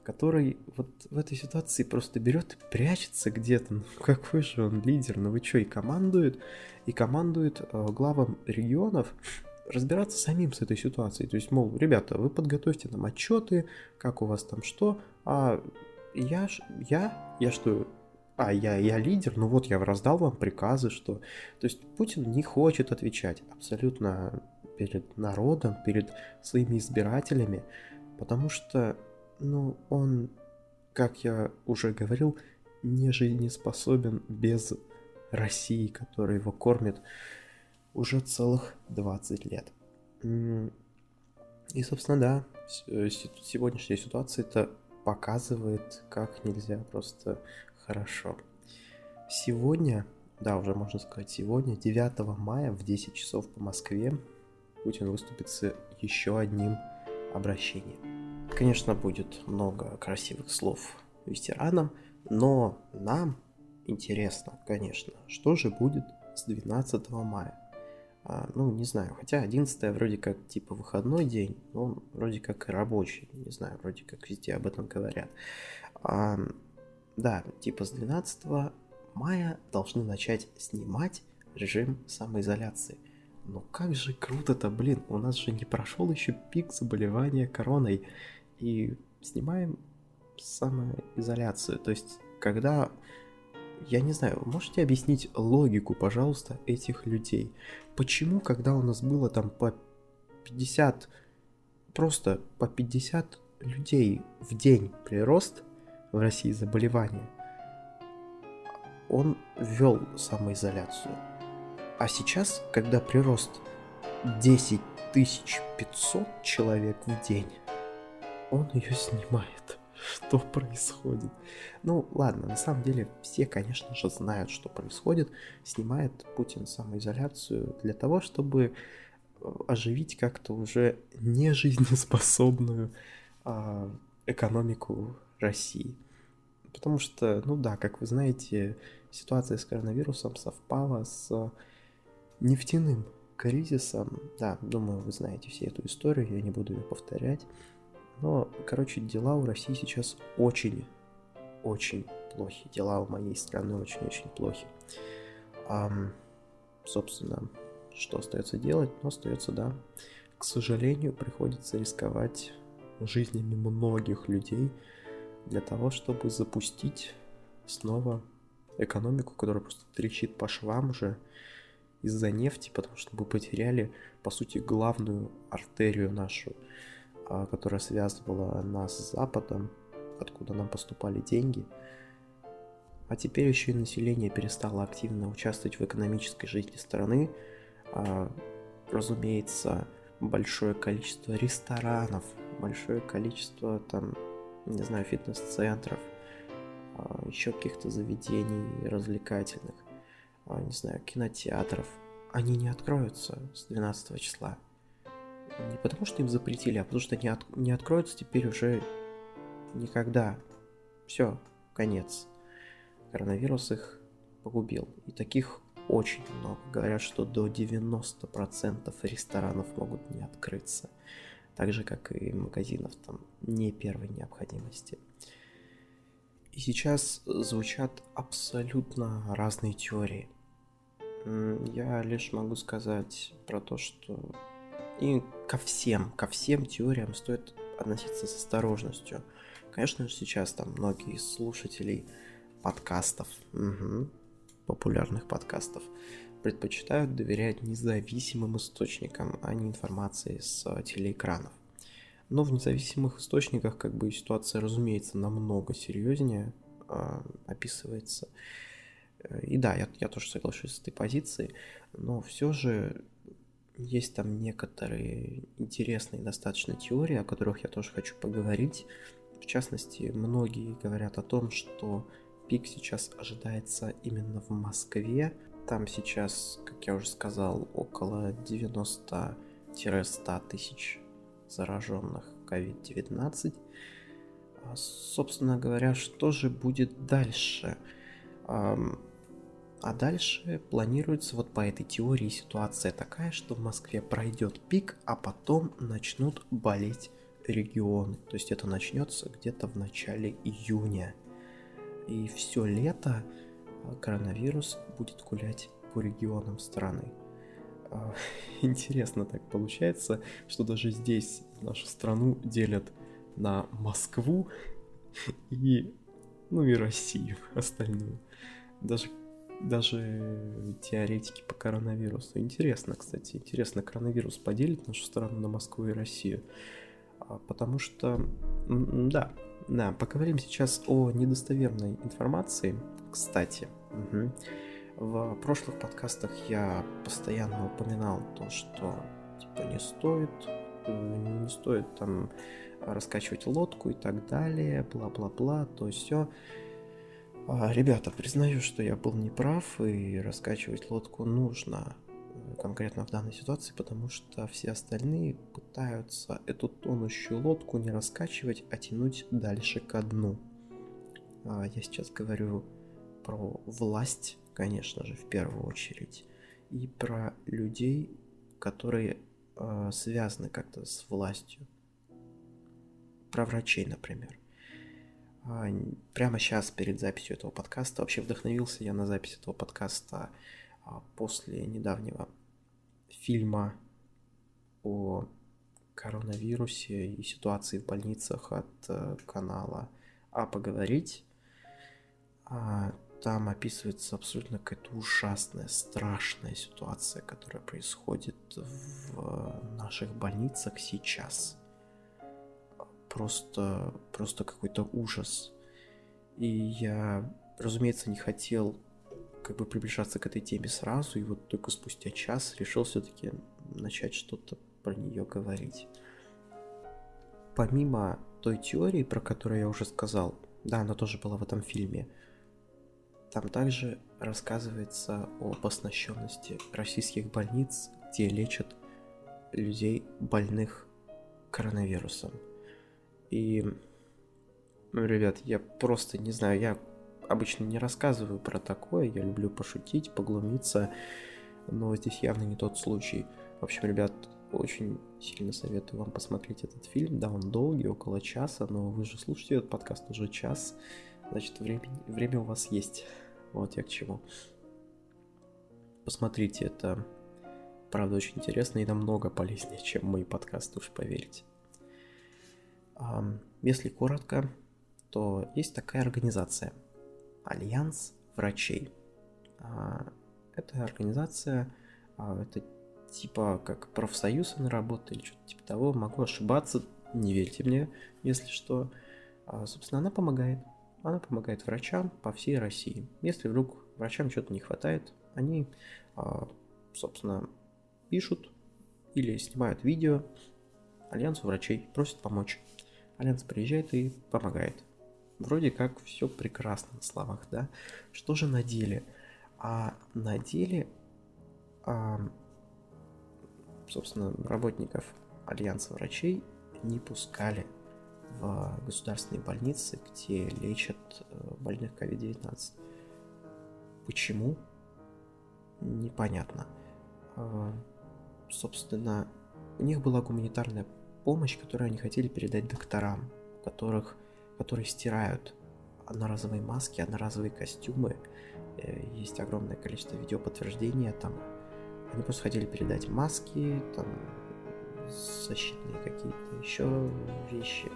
который вот в этой ситуации просто берет и прячется где-то. Ну какой же он лидер? Ну вы что, и командует, и командует э, главам регионов разбираться самим с этой ситуацией. То есть, мол, ребята, вы подготовьте нам отчеты, как у вас там что, а я, я, я что, а, я, я лидер, ну вот я раздал вам приказы, что... То есть Путин не хочет отвечать абсолютно перед народом, перед своими избирателями, потому что, ну, он, как я уже говорил, не жизнеспособен без России, которая его кормит уже целых 20 лет. И, собственно, да, э, сегодняшняя ситуация это показывает, как нельзя просто хорошо. Сегодня, да, уже можно сказать сегодня, 9 мая в 10 часов по Москве Путин выступит с еще одним обращением. Конечно, будет много красивых слов ветеранам, но нам интересно, конечно, что же будет с 12 мая. А, ну, не знаю, хотя 11 вроде как типа выходной день, но он вроде как и рабочий, не знаю, вроде как везде об этом говорят. А, да, типа с 12 мая должны начать снимать режим самоизоляции. Но как же круто-то, блин, у нас же не прошел еще пик заболевания короной. И снимаем самоизоляцию. То есть, когда... Я не знаю, можете объяснить логику, пожалуйста, этих людей? Почему, когда у нас было там по 50, просто по 50 людей в день прирост в России заболевания, он ввел самоизоляцию. А сейчас, когда прирост 10 500 человек в день, он ее снимает. Что происходит? Ну, ладно, на самом деле все, конечно же, знают, что происходит. Снимает Путин самоизоляцию для того, чтобы э, оживить как-то уже нежизнеспособную э, экономику России. Потому что, ну да, как вы знаете, ситуация с коронавирусом совпала с нефтяным кризисом. Да, думаю, вы знаете все эту историю, я не буду ее повторять. Но, короче, дела у России сейчас очень, очень плохи. Дела у моей страны очень-очень плохи. А, собственно, что остается делать? Ну, остается, да, к сожалению, приходится рисковать жизнями многих людей для того, чтобы запустить снова экономику, которая просто трещит по швам уже из-за нефти, потому что мы потеряли, по сути, главную артерию нашу – которая связывала нас с Западом, откуда нам поступали деньги. А теперь еще и население перестало активно участвовать в экономической жизни страны. А, разумеется, большое количество ресторанов, большое количество там, не знаю, фитнес-центров, а, еще каких-то заведений развлекательных, не знаю, кинотеатров, они не откроются с 12 числа. Не потому, что им запретили, а потому что они от... не откроются теперь уже никогда. Все, конец. Коронавирус их погубил. И таких очень много. Говорят, что до 90% ресторанов могут не открыться. Так же, как и магазинов там не первой необходимости. И сейчас звучат абсолютно разные теории. Я лишь могу сказать про то, что и ко всем, ко всем теориям стоит относиться с осторожностью. Конечно же, сейчас там многие из слушателей подкастов, угу, популярных подкастов, предпочитают доверять независимым источникам, а не информации с телеэкранов. Но в независимых источниках как бы ситуация, разумеется, намного серьезнее э, описывается. И да, я, я тоже соглашусь с этой позицией, но все же есть там некоторые интересные достаточно теории, о которых я тоже хочу поговорить. В частности, многие говорят о том, что пик сейчас ожидается именно в Москве. Там сейчас, как я уже сказал, около 90-100 тысяч зараженных COVID-19. А, собственно говоря, что же будет дальше? А дальше планируется вот по этой теории ситуация такая, что в Москве пройдет пик, а потом начнут болеть регионы. То есть это начнется где-то в начале июня. И все лето а, коронавирус будет гулять по регионам страны. А, интересно так получается, что даже здесь нашу страну делят на Москву и ну и Россию остальную. Даже, даже теоретики по коронавирусу. Интересно, кстати, интересно, коронавирус поделит нашу страну на Москву и Россию. А, потому что, да, да, поговорим сейчас о недостоверной информации. Кстати, угу. в прошлых подкастах я постоянно упоминал то, что типа не стоит, не стоит там раскачивать лодку и так далее, бла-бла-бла, то все. А, ребята, признаю, что я был неправ, и раскачивать лодку нужно э, конкретно в данной ситуации, потому что все остальные пытаются эту тонущую лодку не раскачивать, а тянуть дальше ко дну. А, я сейчас говорю про власть, конечно же, в первую очередь, и про людей, которые э, связаны как-то с властью про врачей, например. А, прямо сейчас, перед записью этого подкаста, вообще вдохновился я на запись этого подкаста а, после недавнего фильма о коронавирусе и ситуации в больницах от э, канала «А поговорить». А, там описывается абсолютно какая-то ужасная, страшная ситуация, которая происходит в наших больницах сейчас просто, просто какой-то ужас. И я, разумеется, не хотел как бы приближаться к этой теме сразу, и вот только спустя час решил все-таки начать что-то про нее говорить. Помимо той теории, про которую я уже сказал, да, она тоже была в этом фильме, там также рассказывается об оснащенности российских больниц, где лечат людей больных коронавирусом. И, ну, ребят, я просто не знаю, я обычно не рассказываю про такое, я люблю пошутить, поглумиться, но здесь явно не тот случай. В общем, ребят, очень сильно советую вам посмотреть этот фильм. Да, он долгий, около часа, но вы же слушаете этот подкаст уже час, значит, время, время у вас есть. Вот я к чему. Посмотрите, это правда очень интересно и намного полезнее, чем мои подкасты, уж поверьте. Если коротко, то есть такая организация Альянс врачей. А, эта организация, а, это типа как профсоюз она работает или что-то типа того, могу ошибаться, не верьте мне, если что. А, собственно, она помогает. Она помогает врачам по всей России. Если вдруг врачам что-то не хватает, они, собственно, пишут или снимают видео Альянсу врачей, просят помочь. Альянс приезжает и помогает. Вроде как все прекрасно на словах, да? Что же на деле? А на деле, а, собственно, работников Альянса врачей не пускали в государственные больницы, где лечат э, больных COVID-19. Почему? Непонятно. А, собственно, у них была гуманитарная помощь, которую они хотели передать докторам, которых, которые стирают одноразовые маски, одноразовые костюмы. Э, есть огромное количество видеоподтверждения там. Они просто хотели передать маски, там защитные какие-то еще вещи.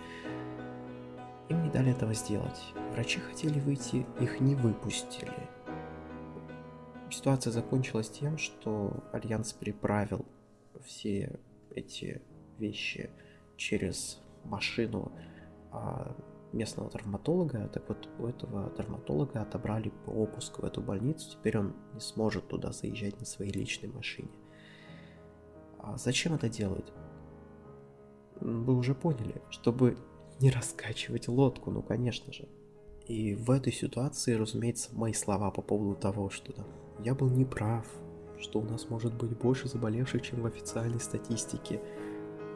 Им не дали этого сделать. Врачи хотели выйти, их не выпустили. Ситуация закончилась тем, что Альянс переправил все эти вещи через машину а, местного травматолога. Так вот, у этого травматолога отобрали пропуск в эту больницу. Теперь он не сможет туда заезжать на своей личной машине. А зачем это делают? Вы уже поняли, чтобы не раскачивать лодку, ну конечно же. И в этой ситуации, разумеется, мои слова по поводу того, что там, я был неправ, что у нас может быть больше заболевших, чем в официальной статистике –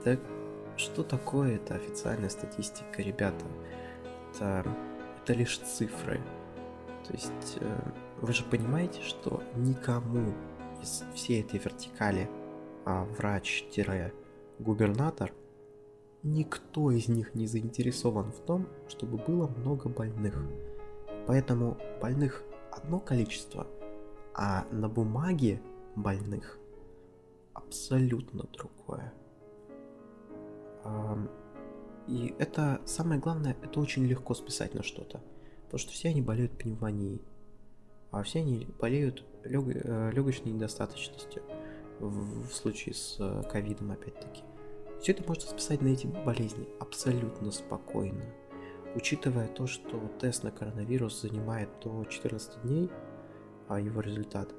так что такое эта официальная статистика, ребята? Это, это лишь цифры. То есть э, вы же понимаете, что никому из всей этой вертикали а врач-губернатор, никто из них не заинтересован в том, чтобы было много больных. Поэтому больных одно количество, а на бумаге больных абсолютно другое. И это самое главное, это очень легко списать на что-то. Потому что все они болеют пневмонией. А все они болеют лег... Э, легочной недостаточностью в, в случае с э, ковидом опять-таки. Все это можно списать на эти болезни абсолютно спокойно. Учитывая то, что тест на коронавирус занимает до 14 дней, а его результат,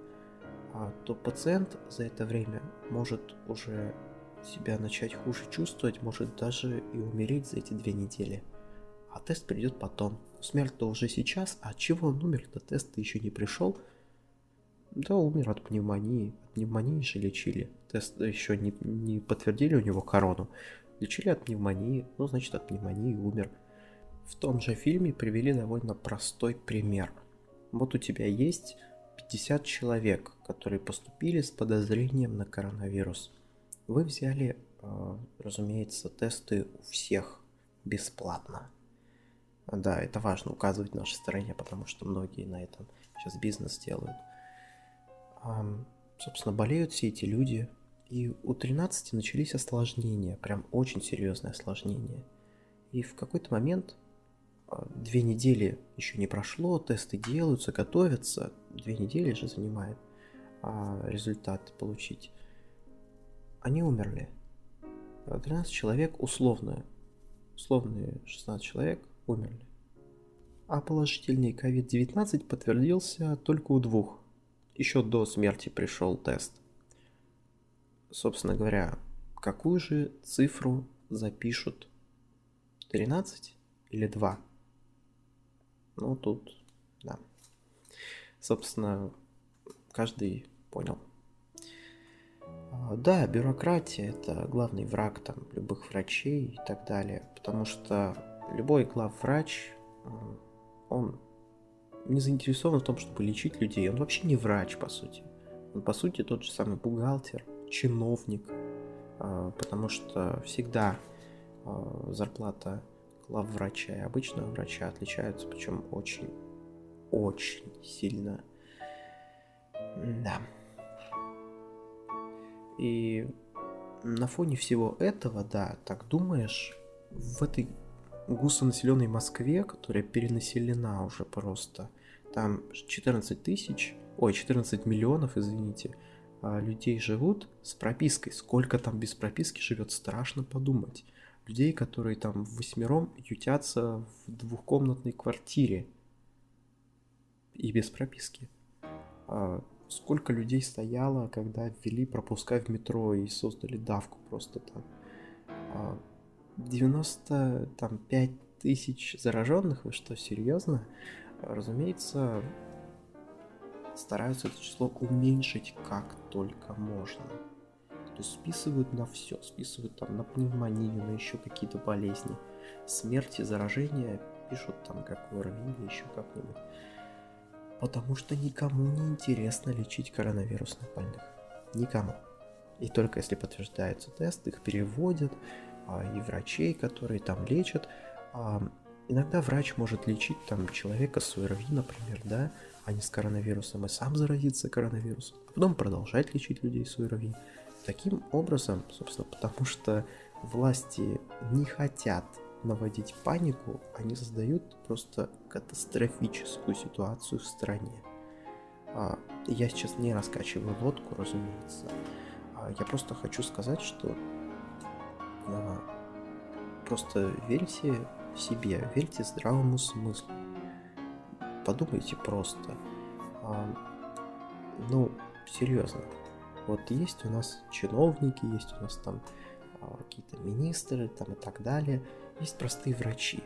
а, то пациент за это время может уже себя начать хуже чувствовать, может даже и умереть за эти две недели. А тест придет потом. Смерть-то уже сейчас, а от чего он умер-то? Тест еще не пришел. Да, умер от пневмонии. От пневмонии же лечили. Тест еще не, не подтвердили у него корону. Лечили от пневмонии, ну, значит, от пневмонии умер. В том же фильме привели довольно простой пример. Вот у тебя есть 50 человек, которые поступили с подозрением на коронавирус. Вы взяли, э, разумеется, тесты у всех бесплатно. Да, это важно указывать в нашей стране, потому что многие на этом сейчас бизнес делают. Собственно, болеют все эти люди, и у 13 начались осложнения, прям очень серьезные осложнения. И в какой-то момент, а, две недели еще не прошло, тесты делаются, готовятся, две недели же занимает а, результат получить они умерли. 13 человек условно, условные 16 человек умерли. А положительный COVID-19 подтвердился только у двух. Еще до смерти пришел тест. Собственно говоря, какую же цифру запишут? 13 или 2? Ну, тут, да. Собственно, каждый понял. А, да, бюрократия – это главный враг там, любых врачей и так далее, потому что любой главврач, он не заинтересован в том, чтобы лечить людей, он вообще не врач, по сути. Он, по сути, тот же самый бухгалтер, чиновник, а, потому что всегда а, зарплата главврача и обычного врача отличаются, причем очень, очень сильно. Да. И на фоне всего этого, да, так думаешь, в этой гусонаселенной Москве, которая перенаселена уже просто, там 14 тысяч, ой, 14 миллионов, извините, а, людей живут с пропиской. Сколько там без прописки живет, страшно подумать. Людей, которые там восьмером ютятся в двухкомнатной квартире и без прописки. Сколько людей стояло, когда ввели пропуска в метро и создали давку просто там. 95 а, тысяч зараженных, вы что, серьезно? Разумеется, стараются это число уменьшить как только можно. То есть списывают на все, списывают там на пневмонию, на еще какие-то болезни. Смерти, заражения пишут там как ОРВИ или еще как-нибудь потому что никому не интересно лечить коронавирусных больных. Никому. И только если подтверждается тест, их переводят, а, и врачей, которые там лечат. А, иногда врач может лечить там человека с ОРВИ, например, да, а не с коронавирусом, и сам заразиться коронавирусом, а потом продолжать лечить людей с ОРВИ. Таким образом, собственно, потому что власти не хотят наводить панику, они создают просто катастрофическую ситуацию в стране. А, я сейчас не раскачиваю лодку, разумеется. А, я просто хочу сказать, что а, просто верьте себе, верьте здравому смыслу. Подумайте просто. Ну, серьезно. Вот есть у нас чиновники, есть у нас там какие-то министры там и так далее. Есть простые врачи.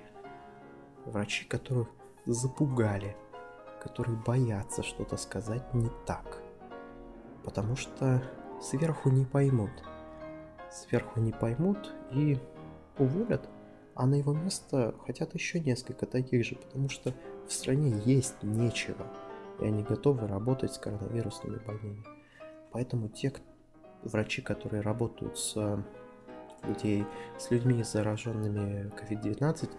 Врачи, которых запугали, которые боятся что-то сказать не так. Потому что сверху не поймут. Сверху не поймут и уволят, а на его место хотят еще несколько таких же, потому что в стране есть нечего, и они готовы работать с коронавирусными больными. Поэтому те врачи, которые работают с людей, с людьми, зараженными COVID-19,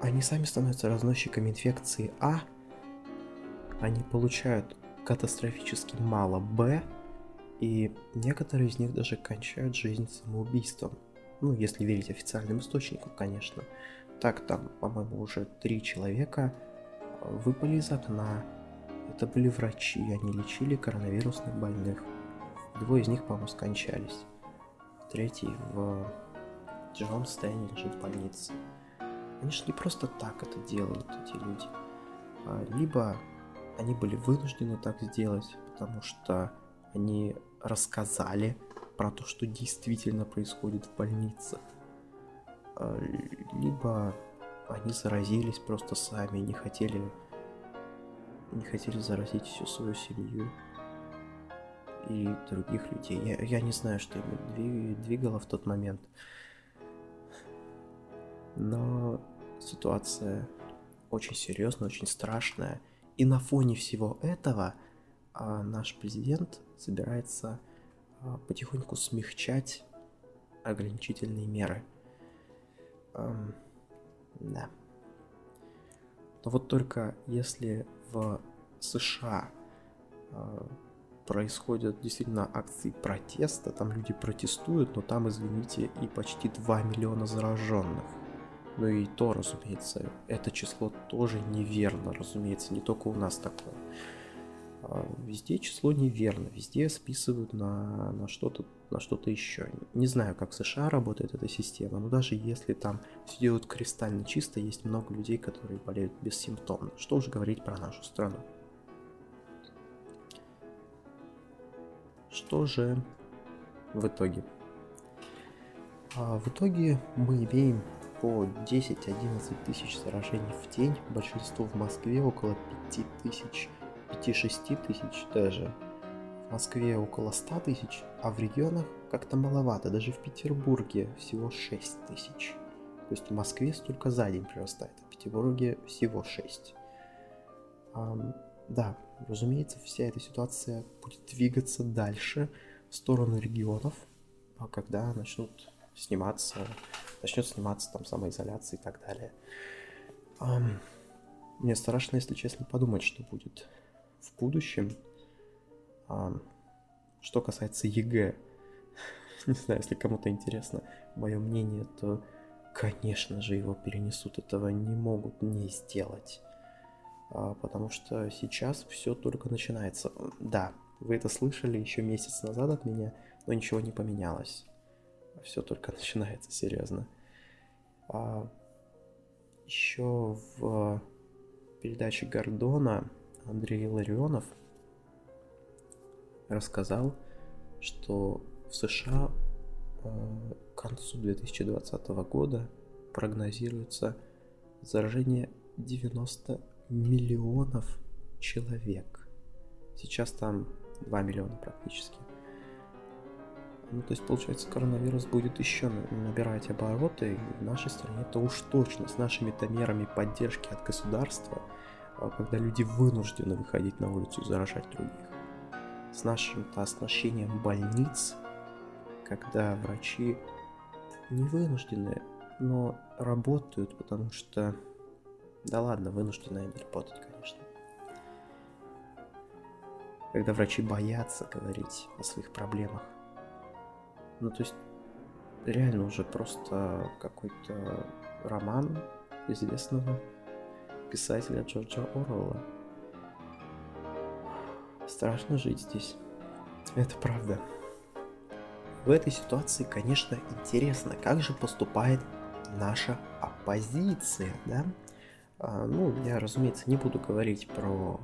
они сами становятся разносчиками инфекции А, они получают катастрофически мало Б, и некоторые из них даже кончают жизнь самоубийством. Ну, если верить официальным источникам, конечно. Так, там, по-моему, уже три человека выпали из окна. Это были врачи, они лечили коронавирусных больных. Двое из них, по-моему, скончались. Третий в тяжелом состоянии лежит в больнице. Они же не просто так это делают, эти люди. А, либо они были вынуждены так сделать, потому что они рассказали про то, что действительно происходит в больнице. А, либо они заразились просто сами, не хотели, не хотели заразить всю свою семью и других людей. Я, я не знаю, что им двигало в тот момент. Но ситуация очень серьезная, очень страшная. И на фоне всего этого а, наш президент собирается а, потихоньку смягчать ограничительные меры. Да. Но вот только если в США э, происходят действительно акции протеста, там люди протестуют, но там, извините, и почти 2 миллиона зараженных. Ну и то, разумеется, это число тоже неверно, разумеется, не только у нас такое. А, везде число неверно, везде списывают на, на что-то на что-то еще. Не знаю, как в США работает эта система, но даже если там все делают кристально чисто, есть много людей, которые болеют бессимптомно. Что уже говорить про нашу страну. Что же в итоге? А в итоге мы имеем по 10-11 тысяч заражений в день, большинство в Москве около 5 тысяч 5-6 тысяч даже. В Москве около 100 тысяч, а в регионах как-то маловато. Даже в Петербурге всего 6 тысяч. То есть в Москве столько за день прирастает, а в Петербурге всего 6. Да, разумеется, вся эта ситуация будет двигаться дальше в сторону регионов, а когда начнут сниматься, начнет сниматься там самоизоляция и так далее. Мне страшно, если честно, подумать, что будет в будущем. Что касается ЕГЭ, не знаю, если кому-то интересно мое мнение, то, конечно же, его перенесут. Этого не могут не сделать. А, потому что сейчас все только начинается. Да, вы это слышали еще месяц назад от меня, но ничего не поменялось. Все только начинается, серьезно. А, еще в передаче Гордона Андрей Ларионов рассказал, что в США э, к концу 2020 года прогнозируется заражение 90 миллионов человек. Сейчас там 2 миллиона практически. Ну, то есть, получается, коронавирус будет еще набирать обороты, в нашей стране это уж точно с нашими-то мерами поддержки от государства – а когда люди вынуждены выходить на улицу и заражать других. С нашим-то оснащением больниц, когда врачи не вынуждены, но работают, потому что... Да ладно, вынуждены они конечно. Когда врачи боятся говорить о своих проблемах. Ну, то есть, реально уже просто какой-то роман известного писателя Джорджа Оруэлла. Страшно жить здесь. Это правда. В этой ситуации, конечно, интересно, как же поступает наша оппозиция, да? А, ну, я, разумеется, не буду говорить про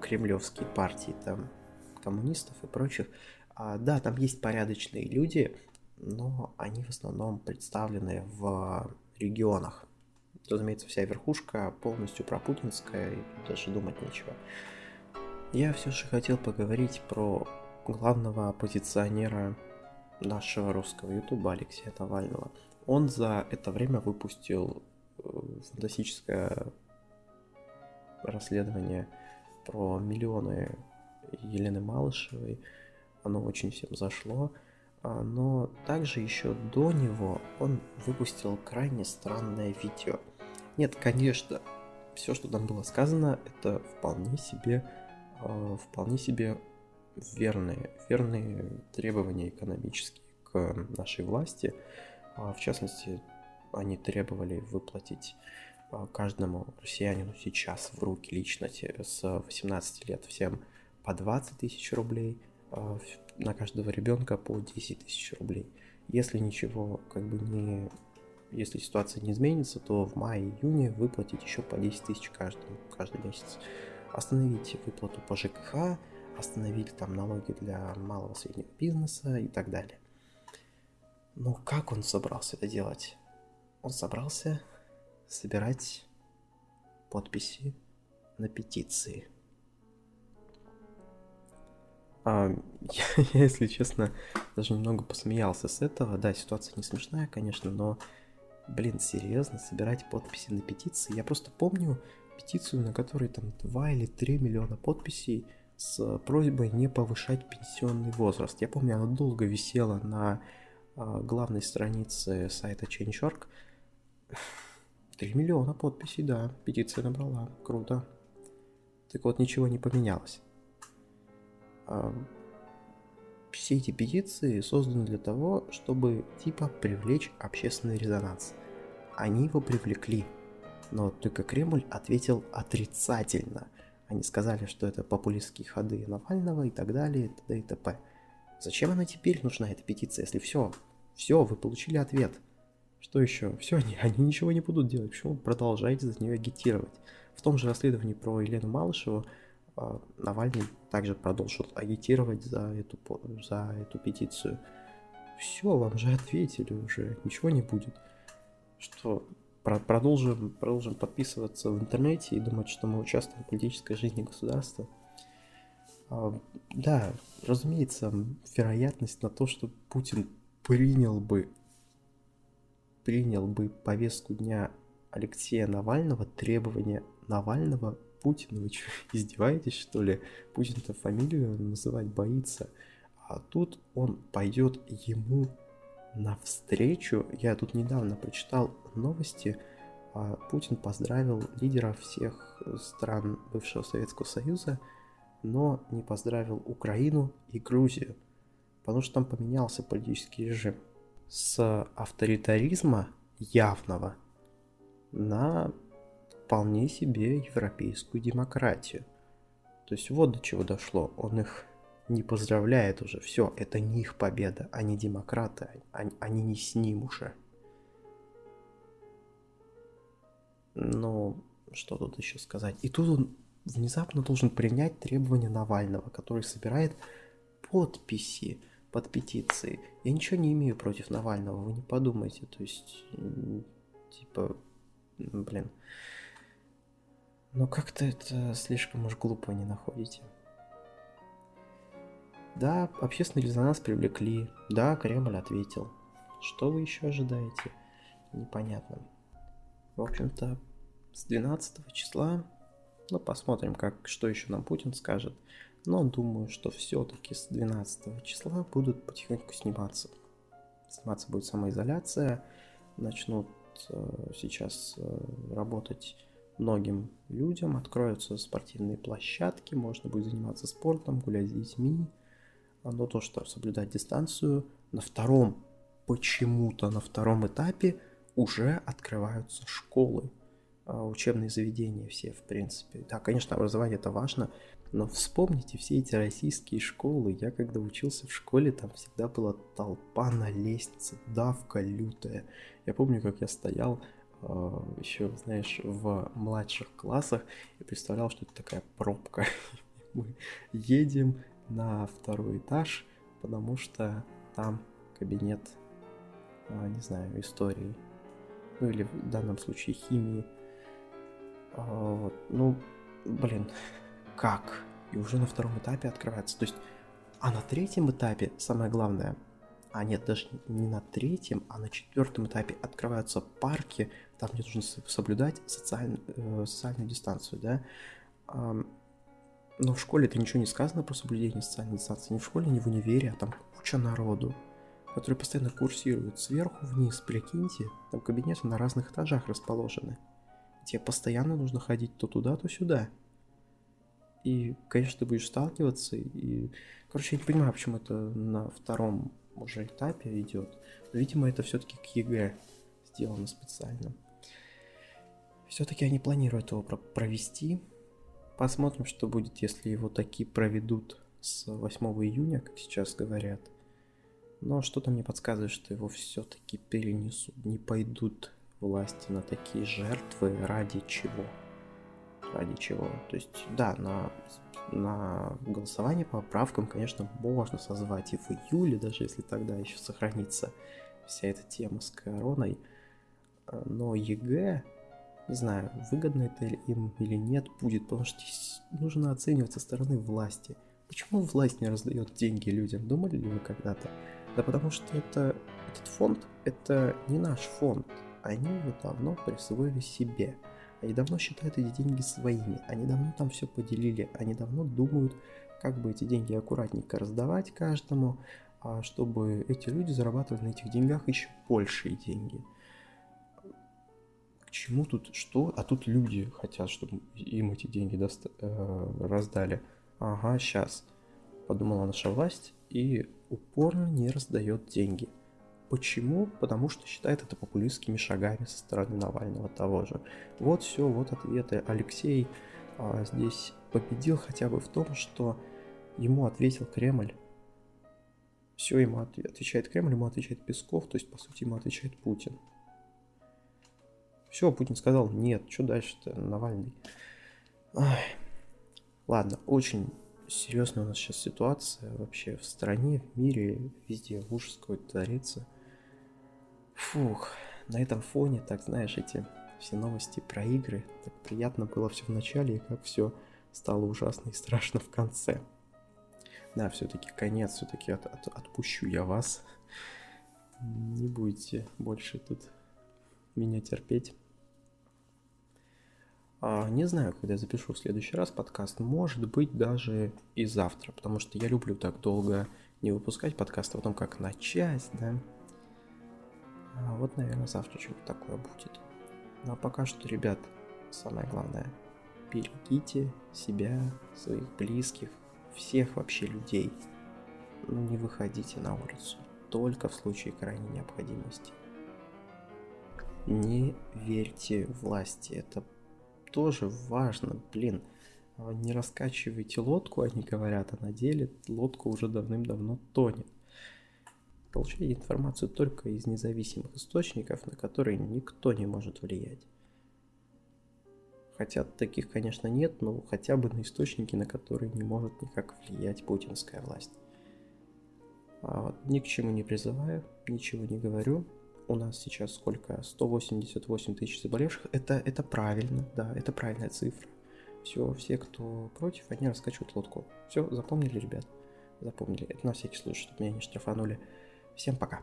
кремлевские партии, там, коммунистов и прочих. А, да, там есть порядочные люди, но они в основном представлены в регионах разумеется, вся верхушка полностью пропутинская, и даже думать нечего. Я все же хотел поговорить про главного оппозиционера нашего русского ютуба Алексея Навального. Он за это время выпустил фантастическое расследование про миллионы Елены Малышевой. Оно очень всем зашло. А, но также еще до него он выпустил крайне странное видео – нет, конечно, все, что там было сказано, это вполне себе, э, вполне себе верные, верные требования экономические к нашей власти. А в частности, они требовали выплатить а, каждому россиянину сейчас в руки лично с 18 лет всем по 20 тысяч рублей, а, на каждого ребенка по 10 тысяч рублей. Если ничего как бы не... Если ситуация не изменится, то в мае-июне выплатить еще по 10 тысяч каждый, каждый месяц. Остановить выплату по ЖКХ, остановить там налоги для малого и среднего бизнеса и так далее. Но как он собрался это делать? Он собрался собирать подписи на петиции. А, я, я, если честно, даже немного посмеялся с этого. Да, ситуация не смешная, конечно, но, блин, серьезно, собирать подписи на петиции. Я просто помню петицию, на которой там 2 или 3 миллиона подписей с просьбой не повышать пенсионный возраст. Я помню, она долго висела на а, главной странице сайта Change.org. 3 миллиона подписей, да, петиция набрала, круто. Так вот, ничего не поменялось. А, все эти петиции созданы для того, чтобы типа привлечь общественный резонанс. Они его привлекли, но только Кремль ответил отрицательно. Они сказали, что это популистские ходы Навального и так далее, и т.д. и т.п. Зачем она теперь нужна, эта петиция, если все, все, вы получили ответ. Что еще? Все, они, они ничего не будут делать. Почему продолжаете за нее агитировать? В том же расследовании про Елену Малышеву а, Навальный также продолжил агитировать за эту, за эту петицию. Все, вам же ответили уже, ничего не будет. Что, продолжим, продолжим подписываться в интернете и думать, что мы участвуем в политической жизни государства. А, да, разумеется, вероятность на то, что Путин принял бы принял бы повестку дня Алексея Навального, требования Навального Путин, вы что, издеваетесь, что ли? Путин-то фамилию называть боится. А тут он пойдет ему навстречу. Я тут недавно прочитал новости. А Путин поздравил лидеров всех стран бывшего Советского Союза, но не поздравил Украину и Грузию, потому что там поменялся политический режим с авторитаризма явного на вполне себе европейскую демократию. То есть вот до чего дошло. Он их не поздравляет уже. Все, это не их победа. Они демократы. Они, они не с ним уже. Ну, что тут еще сказать? И тут он внезапно должен принять требования Навального, который собирает подписи под петиции. Я ничего не имею против Навального, вы не подумайте. То есть, типа, блин. Но как-то это слишком уж глупо не находите. Да, общественный резонанс привлекли. Да, Кремль ответил. Что вы еще ожидаете? Непонятно. В общем-то, с 12 числа, ну, посмотрим, как, что еще нам Путин скажет. Но думаю, что все-таки с 12 числа будут потихоньку сниматься. Сниматься будет самоизоляция. Начнут э, сейчас э, работать многим людям, откроются спортивные площадки, можно будет заниматься спортом, гулять с детьми. Но то, что соблюдать дистанцию, на втором, почему-то на втором этапе уже открываются школы, а, учебные заведения все, в принципе. Да, конечно, образование это важно, но вспомните все эти российские школы. Я когда учился в школе, там всегда была толпа на лестнице, давка лютая. Я помню, как я стоял а, еще, знаешь, в младших классах и представлял, что это такая пробка. Мы едем на второй этаж, потому что там кабинет, а, не знаю, истории, ну или в данном случае химии. А, ну, блин, как? И уже на втором этапе открывается. То есть, а на третьем этапе самое главное – а нет, даже не на третьем, а на четвертом этапе открываются парки, там где нужно соблюдать социаль... э, социальную дистанцию, да. А, но в школе это ничего не сказано про соблюдение социальной дистанции, ни в школе, ни в универе, а там куча народу, который постоянно курсирует сверху вниз, прикиньте, там кабинеты на разных этажах расположены. Тебе постоянно нужно ходить то туда, то сюда. И, конечно, ты будешь сталкиваться, и... Короче, я не понимаю, почему это на втором уже этапе идет. Но, видимо, это все-таки к ЕГЭ сделано специально. Все-таки они планируют его провести. Посмотрим, что будет, если его таки проведут с 8 июня, как сейчас говорят. Но что-то мне подсказывает, что его все-таки перенесут, не пойдут власти на такие жертвы ради чего. Ради чего. То есть, да, на, на голосование по поправкам, конечно, можно созвать и в июле, даже если тогда еще сохранится вся эта тема с короной. Но ЕГЭ, не знаю, выгодно это им или нет будет, потому что нужно оценивать со стороны власти. Почему власть не раздает деньги людям? Думали ли вы когда-то? Да потому что это, этот фонд, это не наш фонд. Они его давно присвоили себе. Они давно считают эти деньги своими. Они давно там все поделили. Они давно думают, как бы эти деньги аккуратненько раздавать каждому, а чтобы эти люди зарабатывали на этих деньгах еще большие деньги. К чему тут что? А тут люди хотят, чтобы им эти деньги доста- э, раздали. Ага, сейчас. Подумала наша власть и упорно не раздает деньги. Почему? Потому что считает это популистскими шагами со стороны Навального того же. Вот все, вот ответы. Алексей а, здесь победил хотя бы в том, что ему ответил Кремль. Все ему отвечает Кремль, ему отвечает Песков, то есть по сути ему отвечает Путин. Все, Путин сказал, нет, что дальше-то, Навальный. Ай. Ладно, очень серьезная у нас сейчас ситуация вообще в стране, в мире, везде ужас какой-то творится. Фух, на этом фоне, так знаешь, эти все новости про игры, так приятно было все в начале, и как все стало ужасно и страшно в конце. Да, все-таки конец, все-таки от, от, отпущу я вас. Не будете больше тут меня терпеть. А, не знаю, когда я запишу в следующий раз подкаст. Может быть, даже и завтра, потому что я люблю так долго не выпускать подкаст, а потом как начать, да. А вот, наверное, завтра что-то такое будет. Ну а пока что, ребят, самое главное, берегите себя, своих близких, всех вообще людей. Ну, не выходите на улицу, только в случае крайней необходимости. Не верьте власти, это тоже важно, блин. А не раскачивайте лодку, они говорят, а на деле лодка уже давным-давно тонет. Получайте информацию только из независимых источников, на которые никто не может влиять. Хотя таких, конечно, нет, но хотя бы на источники, на которые не может никак влиять путинская власть. А, ни к чему не призываю, ничего не говорю у нас сейчас сколько? 188 тысяч заболевших. Это, это правильно, да, это правильная цифра. Все, все, кто против, они раскачивают лодку. Все, запомнили, ребят? Запомнили. Это на всякий случай, чтобы меня не штрафанули. Всем пока.